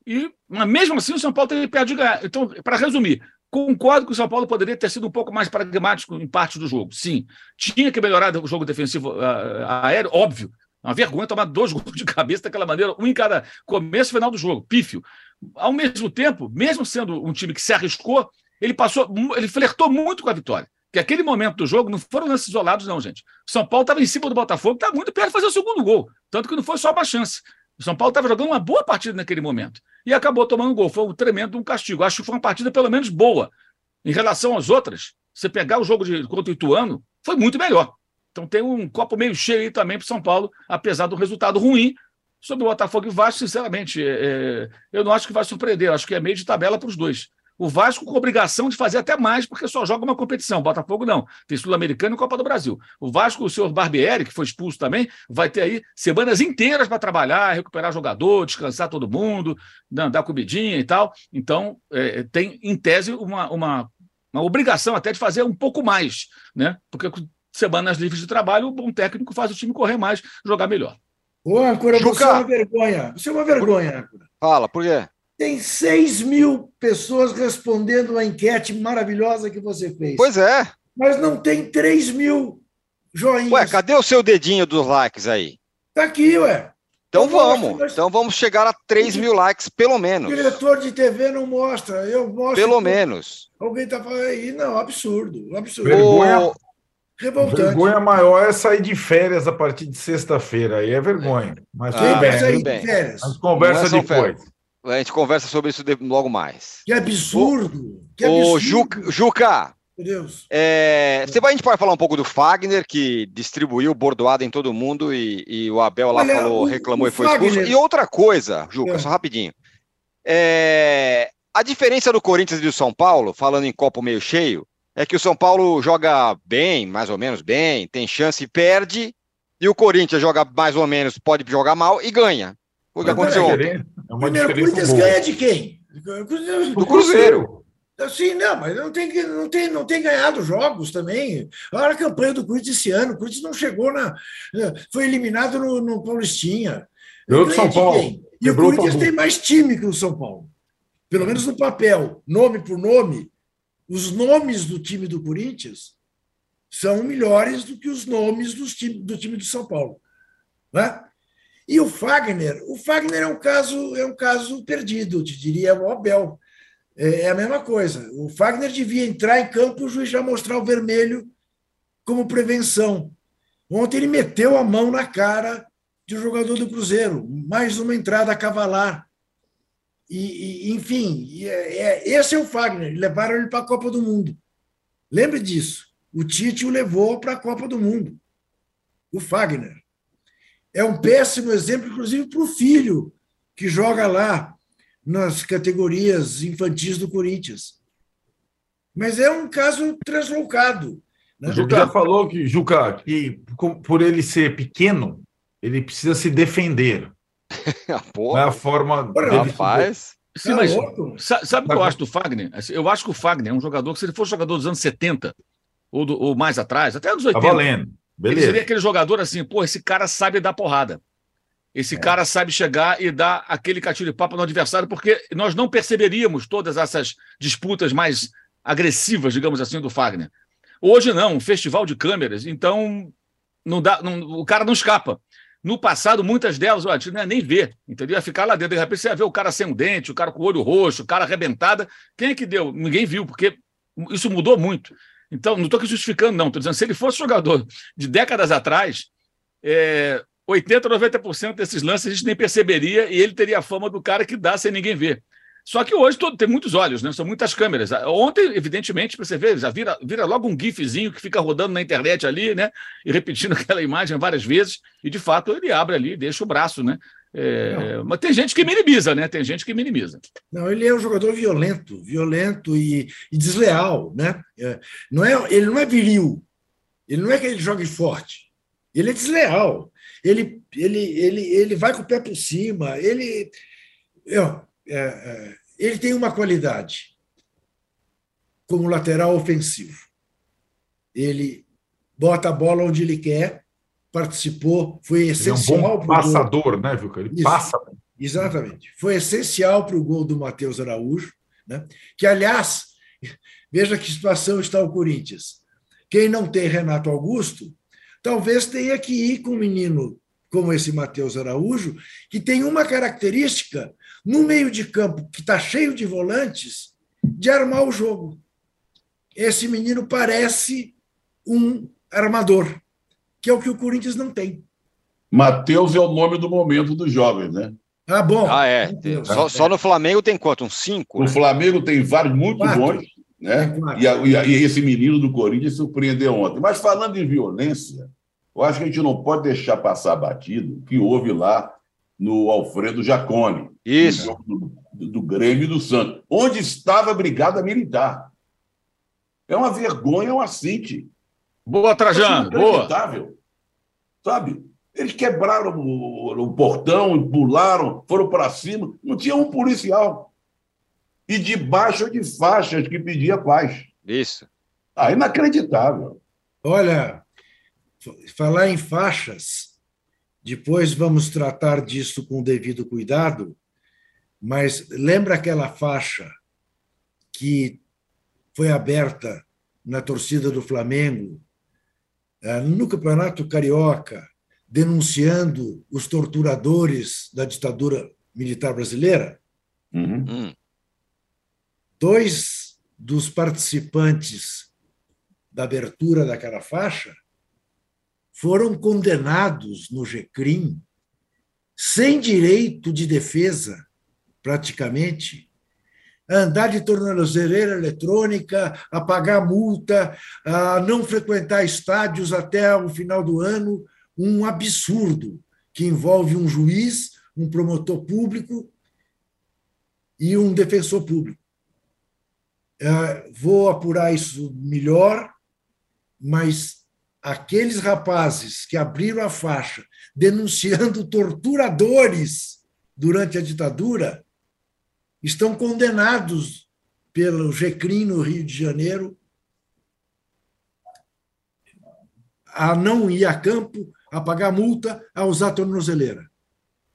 E, mas mesmo assim, o São Paulo teve perto de ganhar. Então, para resumir, Concordo que o São Paulo poderia ter sido um pouco mais pragmático em parte do jogo. Sim. Tinha que melhorar o jogo defensivo uh, aéreo, óbvio. Uma vergonha tomar dois gols de cabeça daquela maneira, um em cada começo e final do jogo, pífio. Ao mesmo tempo, mesmo sendo um time que se arriscou, ele passou, ele flertou muito com a vitória. Que aquele momento do jogo não foram lances isolados, não, gente. São Paulo estava em cima do Botafogo, estava muito perto de fazer o segundo gol. Tanto que não foi só uma chance. São Paulo estava jogando uma boa partida naquele momento. E acabou tomando um gol. Foi um tremendo um castigo. Acho que foi uma partida, pelo menos, boa. Em relação às outras, você pegar o jogo de, contra o Ituano, foi muito melhor. Então tem um copo meio cheio aí também para o São Paulo, apesar do resultado ruim. Sobre o Botafogo e Vasco, sinceramente, é, é, eu não acho que vai surpreender. Acho que é meio de tabela para os dois. O Vasco com obrigação de fazer até mais, porque só joga uma competição. Botafogo não. Tem Sul-Americano e Copa do Brasil. O Vasco, o senhor Barbieri, que foi expulso também, vai ter aí semanas inteiras para trabalhar, recuperar jogador, descansar todo mundo, dar comidinha e tal. Então, é, tem, em tese, uma, uma, uma obrigação até de fazer um pouco mais, né? Porque semanas livres de trabalho, o bom técnico faz o time correr mais, jogar melhor. Ô, Ancora, você é uma vergonha. Você é uma vergonha, Ancora. Fala, por quê? Tem 6 mil pessoas respondendo uma enquete maravilhosa que você fez. Pois é. Mas não tem 3 mil joinhas. Ué, cadê o seu dedinho dos likes aí? Tá aqui, ué. Então vamos. Mas... Então vamos chegar a 3 mil likes, pelo menos. O diretor de TV não mostra. Eu mostro. Pelo menos. Alguém tá falando aí. Não, absurdo. absurdo. Vergonha, Revoltante. Vergonha maior é sair de férias a partir de sexta-feira. Aí é vergonha. Mas ah, tudo bem. Sair de férias. A gente conversa é depois. Férias. A gente conversa sobre isso logo mais. Que absurdo! O, que absurdo. Juca, Juca Meu Deus. É, você vai, a gente pode falar um pouco do Fagner, que distribuiu bordoada em todo mundo e, e o Abel lá Olha, falou, reclamou o, o e foi Fagner... expulso. E outra coisa, Juca, é. só rapidinho. É, a diferença do Corinthians e do São Paulo, falando em copo meio cheio, é que o São Paulo joga bem, mais ou menos bem, tem chance e perde, e o Corinthians joga mais ou menos, pode jogar mal e ganha. O que aconteceu ontem. É uma Primeiro, o Corinthians boa. ganha de quem? Do Cruzeiro. Sim, não, mas não tem, não, tem, não tem ganhado jogos também. Olha a campanha do Corinthians esse ano. O Corinthians não chegou na. Foi eliminado no, no Paulistinha. Eu São Paulo. E o Corinthians tem mais time que o São Paulo. Pelo menos no papel, nome por nome, os nomes do time do Corinthians são melhores do que os nomes do time do, time do São Paulo. Né? E o Fagner, o Fagner é um caso, é um caso perdido, te diria o Abel. É, é a mesma coisa. O Fagner devia entrar em campo e o juiz já mostrar o vermelho como prevenção. Ontem ele meteu a mão na cara de um jogador do Cruzeiro, mais uma entrada a cavalar. E, e enfim, é, é, esse é o Fagner. Levaram ele para a Copa do Mundo. Lembre disso. O Tite o levou para a Copa do Mundo. O Fagner. É um péssimo exemplo, inclusive, para o filho que joga lá nas categorias infantis do Corinthians. Mas é um caso translocado. Né? O Juca já falou que, Juca, que por ele ser pequeno, ele precisa se defender. Não é a forma. Porra, rapaz. Sim, mas sabe o que eu acho do Fagner? Assim, eu acho que o Fagner é um jogador que, se ele fosse jogador dos anos 70 ou, do, ou mais atrás, até dos 80. Tá valendo. Beleza. Ele seria aquele jogador assim, pô, esse cara sabe dar porrada. Esse é. cara sabe chegar e dar aquele catilho de papo no adversário, porque nós não perceberíamos todas essas disputas mais agressivas, digamos assim, do Fagner. Hoje não, um festival de câmeras, então não dá, não, o cara não escapa. No passado, muitas delas, a gente não ia nem ver, entendeu? Ia ficar lá dentro. De repente, você ia ver o cara sem um dente, o cara com o olho roxo, o cara arrebentada. Quem é que deu? Ninguém viu, porque isso mudou muito. Então, não estou aqui justificando, não. Estou dizendo, se ele fosse jogador de décadas atrás, é, 80%, 90% desses lances a gente nem perceberia e ele teria a fama do cara que dá sem ninguém ver. Só que hoje todo, tem muitos olhos, né? São muitas câmeras. Ontem, evidentemente, para você ver, já vira, vira logo um gifzinho que fica rodando na internet ali, né? E repetindo aquela imagem várias vezes. E, de fato, ele abre ali, deixa o braço, né? É, mas tem gente que minimiza, né? Tem gente que minimiza. Não, ele é um jogador violento, violento e, e desleal, né? É, não é, ele não é viril. Ele não é que ele jogue forte. Ele é desleal. Ele, ele, ele, ele vai com o pé por cima. Ele. Eu, é, é, ele tem uma qualidade como lateral ofensivo. Ele bota a bola onde ele quer, participou, foi essencial. Ele é um bom passador, né, Vilca? Ele Isso, passa. Exatamente. Foi essencial para o gol do Matheus Araújo, né? que, aliás, veja que situação está o Corinthians. Quem não tem Renato Augusto, talvez tenha que ir com um menino como esse Matheus Araújo, que tem uma característica no meio de campo que está cheio de volantes, de armar o jogo. Esse menino parece um armador, que é o que o Corinthians não tem. Matheus é o nome do momento dos jovens, né? Ah, bom. Ah, é. Só, só, no Flamengo tem quanto? Uns cinco? No né? Flamengo tem vários muito Quatro. bons, né? E, a, e, a, e, esse menino do Corinthians surpreendeu ontem. Mas falando em violência, eu acho que a gente não pode deixar passar batido que houve lá no Alfredo Jacone. Isso. Do, do, do Grêmio e do Santos. Onde estava a Brigada Militar? É uma vergonha, é um assinte. Boa, Trajano. Boa. Sabe? Eles quebraram o, o portão, pularam, foram para cima. Não tinha um policial. E debaixo de faixas que pedia paz. Isso. Ah, inacreditável. Olha, falar em faixas, depois vamos tratar disso com devido cuidado, mas lembra aquela faixa que foi aberta na torcida do Flamengo eh, no Campeonato Carioca, denunciando os torturadores da ditadura militar brasileira? Uhum. Hum. Dois dos participantes da abertura daquela faixa foram condenados no GCRIM sem direito de defesa, praticamente, a andar de tornozeleira eletrônica, a pagar multa, a não frequentar estádios até o final do ano, um absurdo que envolve um juiz, um promotor público e um defensor público. É, vou apurar isso melhor mas aqueles rapazes que abriram a faixa denunciando torturadores durante a ditadura estão condenados pelo GECRIM no Rio de Janeiro a não ir a campo, a pagar multa, a usar tornozeleira.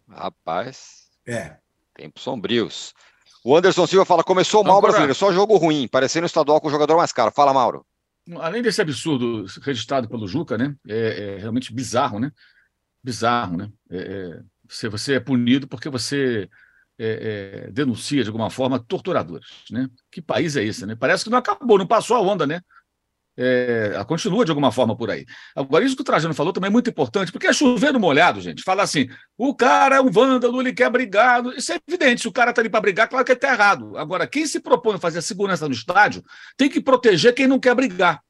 Rapaz. É. Tempos sombrios. O Anderson Silva fala: começou mal o brasileiro, só jogo ruim, parecendo estadual com o jogador mais caro. Fala, Mauro além desse absurdo registrado pelo Juca, né, é, é realmente bizarro, né? Bizarro, né? É, é, você, você é punido porque você é, é, denuncia de alguma forma torturadores, né? Que país é esse, né? Parece que não acabou, não passou a onda, né? É, continua de alguma forma por aí. Agora, isso que o Trajano falou também é muito importante, porque é chover no molhado, gente. Falar assim, o cara é um vândalo, ele quer brigar. Isso é evidente, se o cara está ali para brigar, claro que está errado. Agora, quem se propõe a fazer a segurança no estádio tem que proteger quem não quer brigar,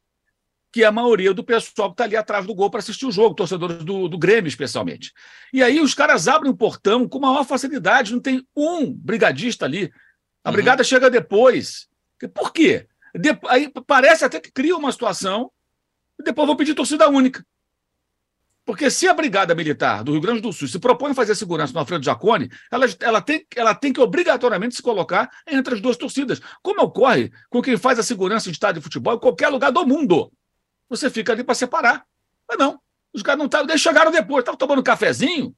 que é a maioria do pessoal que está ali atrás do gol para assistir o jogo, torcedores do, do Grêmio, especialmente. E aí os caras abrem o portão com maior facilidade, não tem um brigadista ali. A uhum. brigada chega depois. Por quê? Aí parece até que cria uma situação e depois vou pedir torcida única. Porque se a Brigada Militar do Rio Grande do Sul se propõe a fazer segurança no Alfredo Jacone, ela, ela, tem, ela tem que obrigatoriamente se colocar entre as duas torcidas, como ocorre com quem faz a segurança em estádio de futebol em qualquer lugar do mundo. Você fica ali para separar. Mas não, os caras não estavam, eles chegaram depois, estavam tomando um cafezinho.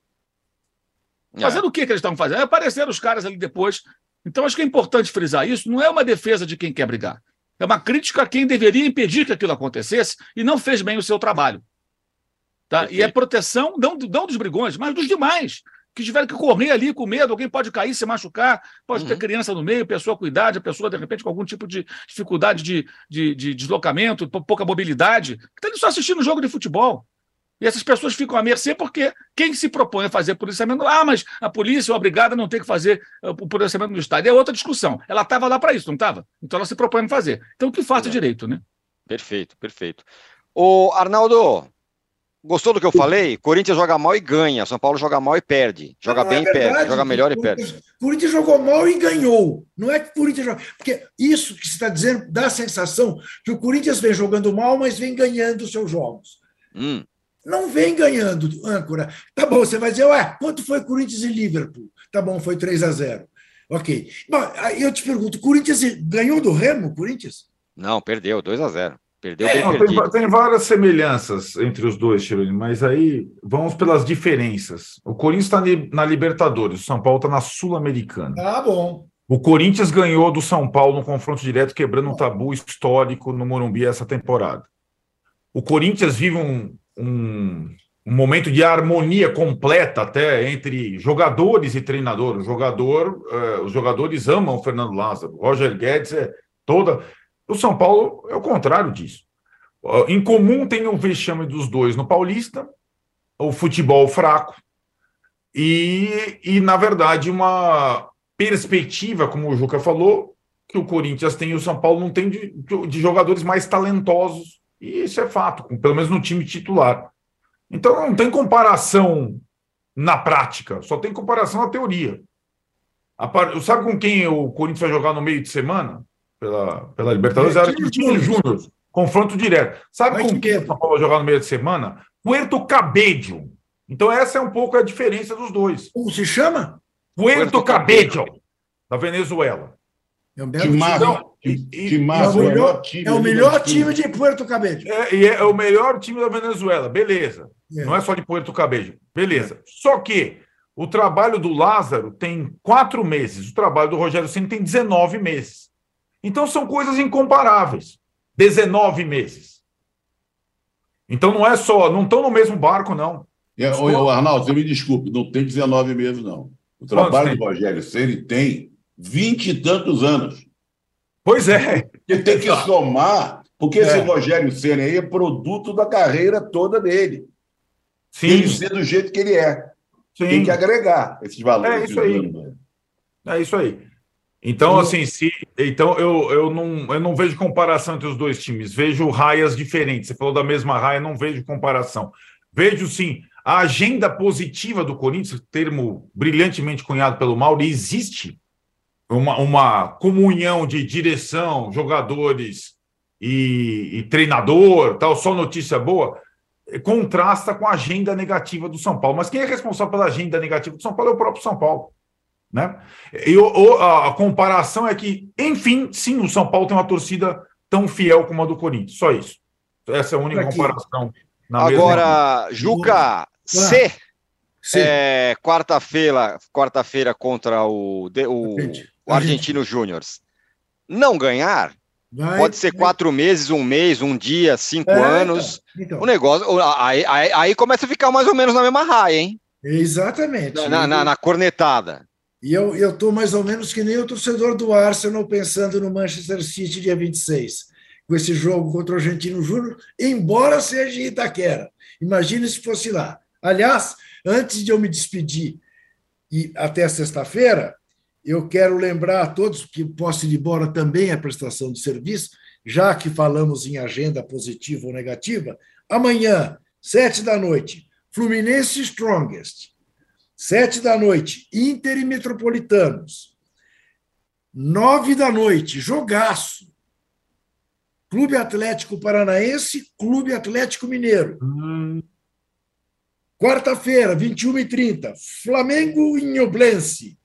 É. Fazendo é. o que, que eles estavam fazendo? Apareceram os caras ali depois. Então, acho que é importante frisar isso. Não é uma defesa de quem quer brigar. É uma crítica a quem deveria impedir que aquilo acontecesse e não fez bem o seu trabalho. Tá? E é proteção não, não dos brigões, mas dos demais, que tiveram que correr ali com medo, alguém pode cair, se machucar, pode uhum. ter criança no meio, pessoa com idade, a pessoa, de repente, com algum tipo de dificuldade de, de, de deslocamento, pouca mobilidade, que está ali só assistindo um jogo de futebol. E essas pessoas ficam à mercê porque quem se propõe a fazer policiamento, ah, mas a polícia ou a brigada não tem que fazer uh, o policiamento no estádio. É outra discussão. Ela estava lá para isso, não estava? Então ela se propõe a fazer. Então que faça é. direito, né? Perfeito, perfeito. O Arnaldo, gostou do que eu falei? Corinthians joga mal e ganha, São Paulo joga mal e perde. Joga não, bem é e perde, joga melhor e perde. Corinthians jogou mal e ganhou. Não é que o Corinthians joga. Porque isso que você está dizendo dá a sensação que o Corinthians vem jogando mal, mas vem ganhando os seus jogos. Hum não vem ganhando âncora. Tá bom, você vai dizer, ué, quanto foi Corinthians e Liverpool? Tá bom, foi 3 a 0 Ok. Bom, aí eu te pergunto, Corinthians ganhou do Remo, Corinthians? Não, perdeu, 2 a 0 Perdeu é, bem tem, tem, várias semelhanças entre os dois, Tironi, mas aí vamos pelas diferenças. O Corinthians está na Libertadores, o São Paulo está na Sul-Americana. Tá bom. O Corinthians ganhou do São Paulo no confronto direto, quebrando um tabu histórico no Morumbi essa temporada. O Corinthians vive um, um, um momento de harmonia completa até entre jogadores e treinador. O jogador, uh, os jogadores amam o Fernando Lázaro. Roger Guedes é toda. O São Paulo é o contrário disso. Uh, em comum tem o vexame dos dois no Paulista, o futebol fraco e, e na verdade, uma perspectiva, como o Juca falou, que o Corinthians tem e o São Paulo não tem de, de jogadores mais talentosos e isso é fato, pelo menos no time titular. Então não tem comparação na prática, só tem comparação na teoria. Sabe com quem o Corinthians vai jogar no meio de semana? Pela, pela Libertadores? Era Júnior. Confronto direto. Sabe com quem o São Paulo vai jogar no meio de semana? Puerto Cabello. Então, essa é um pouco a diferença dos dois. Como se chama? Puerto, Puerto Cabello, da Venezuela. É um belo time. é o melhor, time, é o melhor time de Puerto Cabello. É, e é o melhor time da Venezuela, beleza. É. Não é só de Puerto Cabello, beleza. É. Só que o trabalho do Lázaro tem quatro meses, o trabalho do Rogério Senna tem 19 meses. Então são coisas incomparáveis. 19 meses. Então não é só, não estão no mesmo barco, não. É, ô, Arnaldo, você me desculpe, não tem 19 meses, não. O trabalho do Rogério Senna tem vinte e tantos anos. Pois é. Ele tem que somar, porque é. esse Rogério Senna aí é produto da carreira toda dele. Sim. Ele ser do jeito que ele é. Sim. Tem que agregar esses valores. É isso aí. É isso aí. Então, assim, se, então eu, eu, não, eu não vejo comparação entre os dois times, vejo raias diferentes. Você falou da mesma raia, não vejo comparação. Vejo, sim, a agenda positiva do Corinthians, termo brilhantemente cunhado pelo Mauro, existe uma, uma comunhão de direção, jogadores e, e treinador, tal, só notícia boa, contrasta com a agenda negativa do São Paulo. Mas quem é responsável pela agenda negativa do São Paulo é o próprio São Paulo. Né? E o, a comparação é que, enfim, sim, o São Paulo tem uma torcida tão fiel como a do Corinthians. Só isso. Essa é a única comparação. Agora, Juca, C. É, quarta-feira, quarta-feira contra o, o, o Argentino Júnior. Não ganhar, Vai, Pode ser quatro meses, um mês, um dia, cinco é, anos. Então, então. O negócio. Aí, aí, aí, começa a ficar mais ou menos na mesma raia, hein? Exatamente. Na, na, na cornetada. E eu estou mais ou menos que nem o torcedor do Arsenal pensando no Manchester City dia 26, com esse jogo contra o Argentino Júnior, embora seja em Itaquera. Imagine se fosse lá. Aliás, antes de eu me despedir e até sexta-feira, eu quero lembrar a todos que posse de bola também é prestação de serviço, já que falamos em agenda positiva ou negativa. Amanhã, sete da noite, Fluminense Strongest. Sete da noite, Inter e Metropolitanos. Nove da noite, jogaço. Clube Atlético Paranaense, Clube Atlético Mineiro. Hum. Quarta-feira, 21h30, Flamengo e Nhoblense.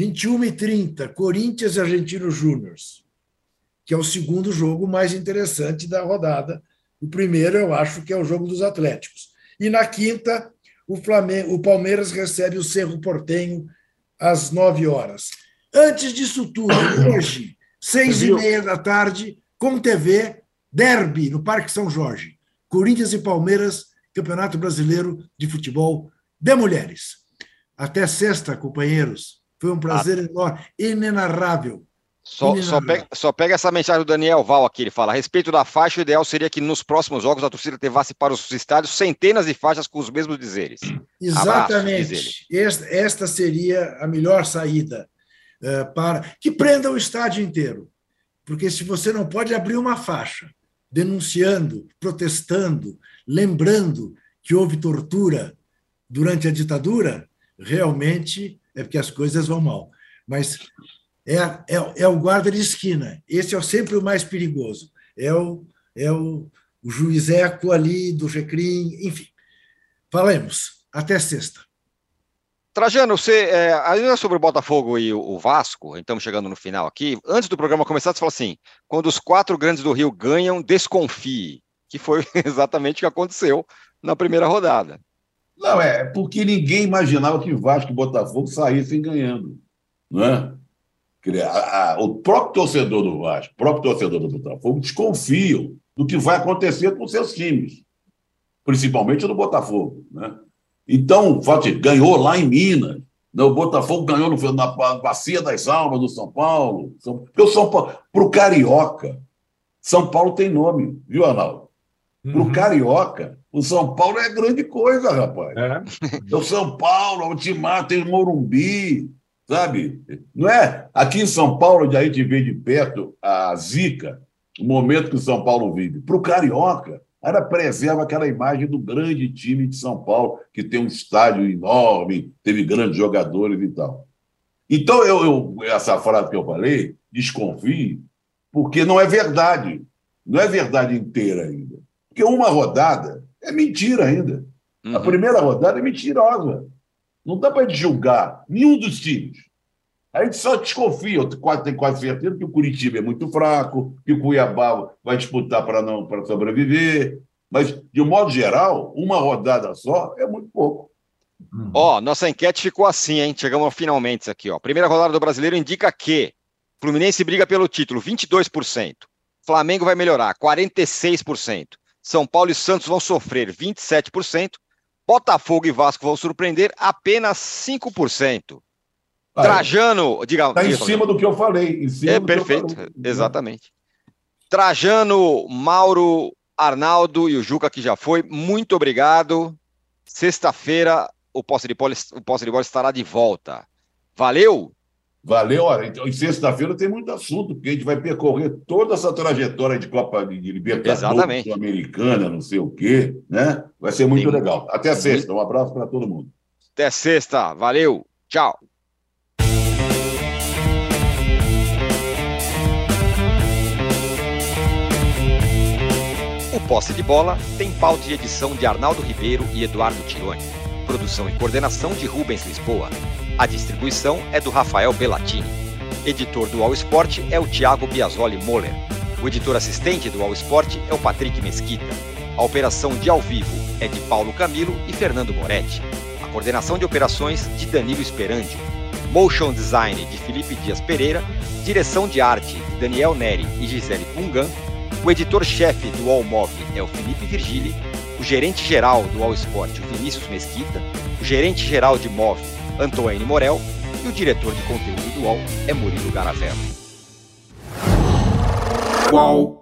21 e 30, Corinthians e Argentino Júnior, que é o segundo jogo mais interessante da rodada. O primeiro, eu acho que é o jogo dos Atléticos. E na quinta, o, Flamengo, o Palmeiras recebe o Cerro Portenho às 9 horas. Antes disso tudo, hoje, seis e meia da tarde, com TV, Derby, no Parque São Jorge. Corinthians e Palmeiras, Campeonato Brasileiro de Futebol de Mulheres. Até sexta, companheiros. Foi um prazer ah. enorme, inenarrável. Só, só, pega, só, pega, essa mensagem do Daniel Val aqui, ele fala, a respeito da faixa, o ideal seria que nos próximos jogos a torcida levasse para os estádios centenas de faixas com os mesmos dizeres. Exatamente. Abraço, esta, esta, seria a melhor saída uh, para que prenda o estádio inteiro. Porque se você não pode abrir uma faixa denunciando, protestando, lembrando que houve tortura durante a ditadura, realmente é porque as coisas vão mal. Mas é, é, é o guarda de esquina. Esse é sempre o mais perigoso. É o, é o, o juiz Eco ali do Recrim, enfim. Falemos. Até sexta. Trajano, você, é, ainda sobre o Botafogo e o, o, Vasco, estamos chegando no final aqui. Antes do programa começar, você falou assim: quando os quatro grandes do Rio ganham, desconfie. Que foi exatamente o que aconteceu na primeira rodada. Não, é porque ninguém imaginava que Vasco e Botafogo saíssem ganhando. Não é? O próprio torcedor do Vasco, o próprio torcedor do Botafogo desconfiam do que vai acontecer com seus times, principalmente do Botafogo. Né? Então, ganhou lá em Minas, né? o Botafogo ganhou na Bacia das Almas do São Paulo. Porque o São Paulo, para o Carioca, São Paulo tem nome, viu, Arnaldo? Para o uhum. Carioca, o São Paulo é grande coisa, rapaz. É. O São Paulo, o Timar, tem o Morumbi, sabe? Não é? Aqui em São Paulo, onde a gente vê de perto a zica, o momento que o São Paulo vive. Para o Carioca, Ela preserva aquela imagem do grande time de São Paulo, que tem um estádio enorme, teve grandes jogadores e tal. Então, eu, eu essa frase que eu falei, desconfie, porque não é verdade. Não é verdade inteira ainda. Porque uma rodada é mentira ainda. Uhum. A primeira rodada é mentirosa. Não dá para julgar nenhum dos times. A gente só desconfia, tem quase certeza que o Curitiba é muito fraco, que o Cuiabá vai disputar para não para sobreviver. Mas, de um modo geral, uma rodada só é muito pouco. Uhum. Ó, oh, nossa enquete ficou assim, hein? Chegamos finalmente aqui, ó. Primeira rodada do brasileiro indica que Fluminense briga pelo título, 22%. Flamengo vai melhorar, 46%. São Paulo e Santos vão sofrer, 27%. Botafogo e Vasco vão surpreender, apenas 5%. Trajano, diga. Está em cima do que eu falei. é perfeito, exatamente. Trajano, Mauro, Arnaldo e o Juca que já foi, muito obrigado. Sexta-feira o Posse de Bola, o Posse de Bola estará de volta. Valeu! Valeu, olha, então, sexta-feira tem muito assunto, porque a gente vai percorrer toda essa trajetória de Copa de Libertadores, Sul-Americana, não sei o quê, né? Vai ser muito Sim. legal. Até sexta, um abraço para todo mundo. Até sexta, valeu, tchau. O Posse de Bola tem pauta de edição de Arnaldo Ribeiro e Eduardo Tironi. Produção e coordenação de Rubens Lisboa. A distribuição é do Rafael Bellatini. Editor do All Sport é o Thiago Biasoli Moller. O editor assistente do All Sport é o Patrick Mesquita. A operação de ao vivo é de Paulo Camilo e Fernando Moretti. A coordenação de operações de Danilo Esperandio. Motion Design de Felipe Dias Pereira. Direção de arte de Daniel Neri e Gisele Pungan. O editor-chefe do All Mob é o Felipe Virgili. O gerente-geral do All Sport, o Vinícius Mesquita. O gerente-geral de MOV, Antoine Morel, e o diretor de conteúdo do UOL é Murilo Garavello. UOL.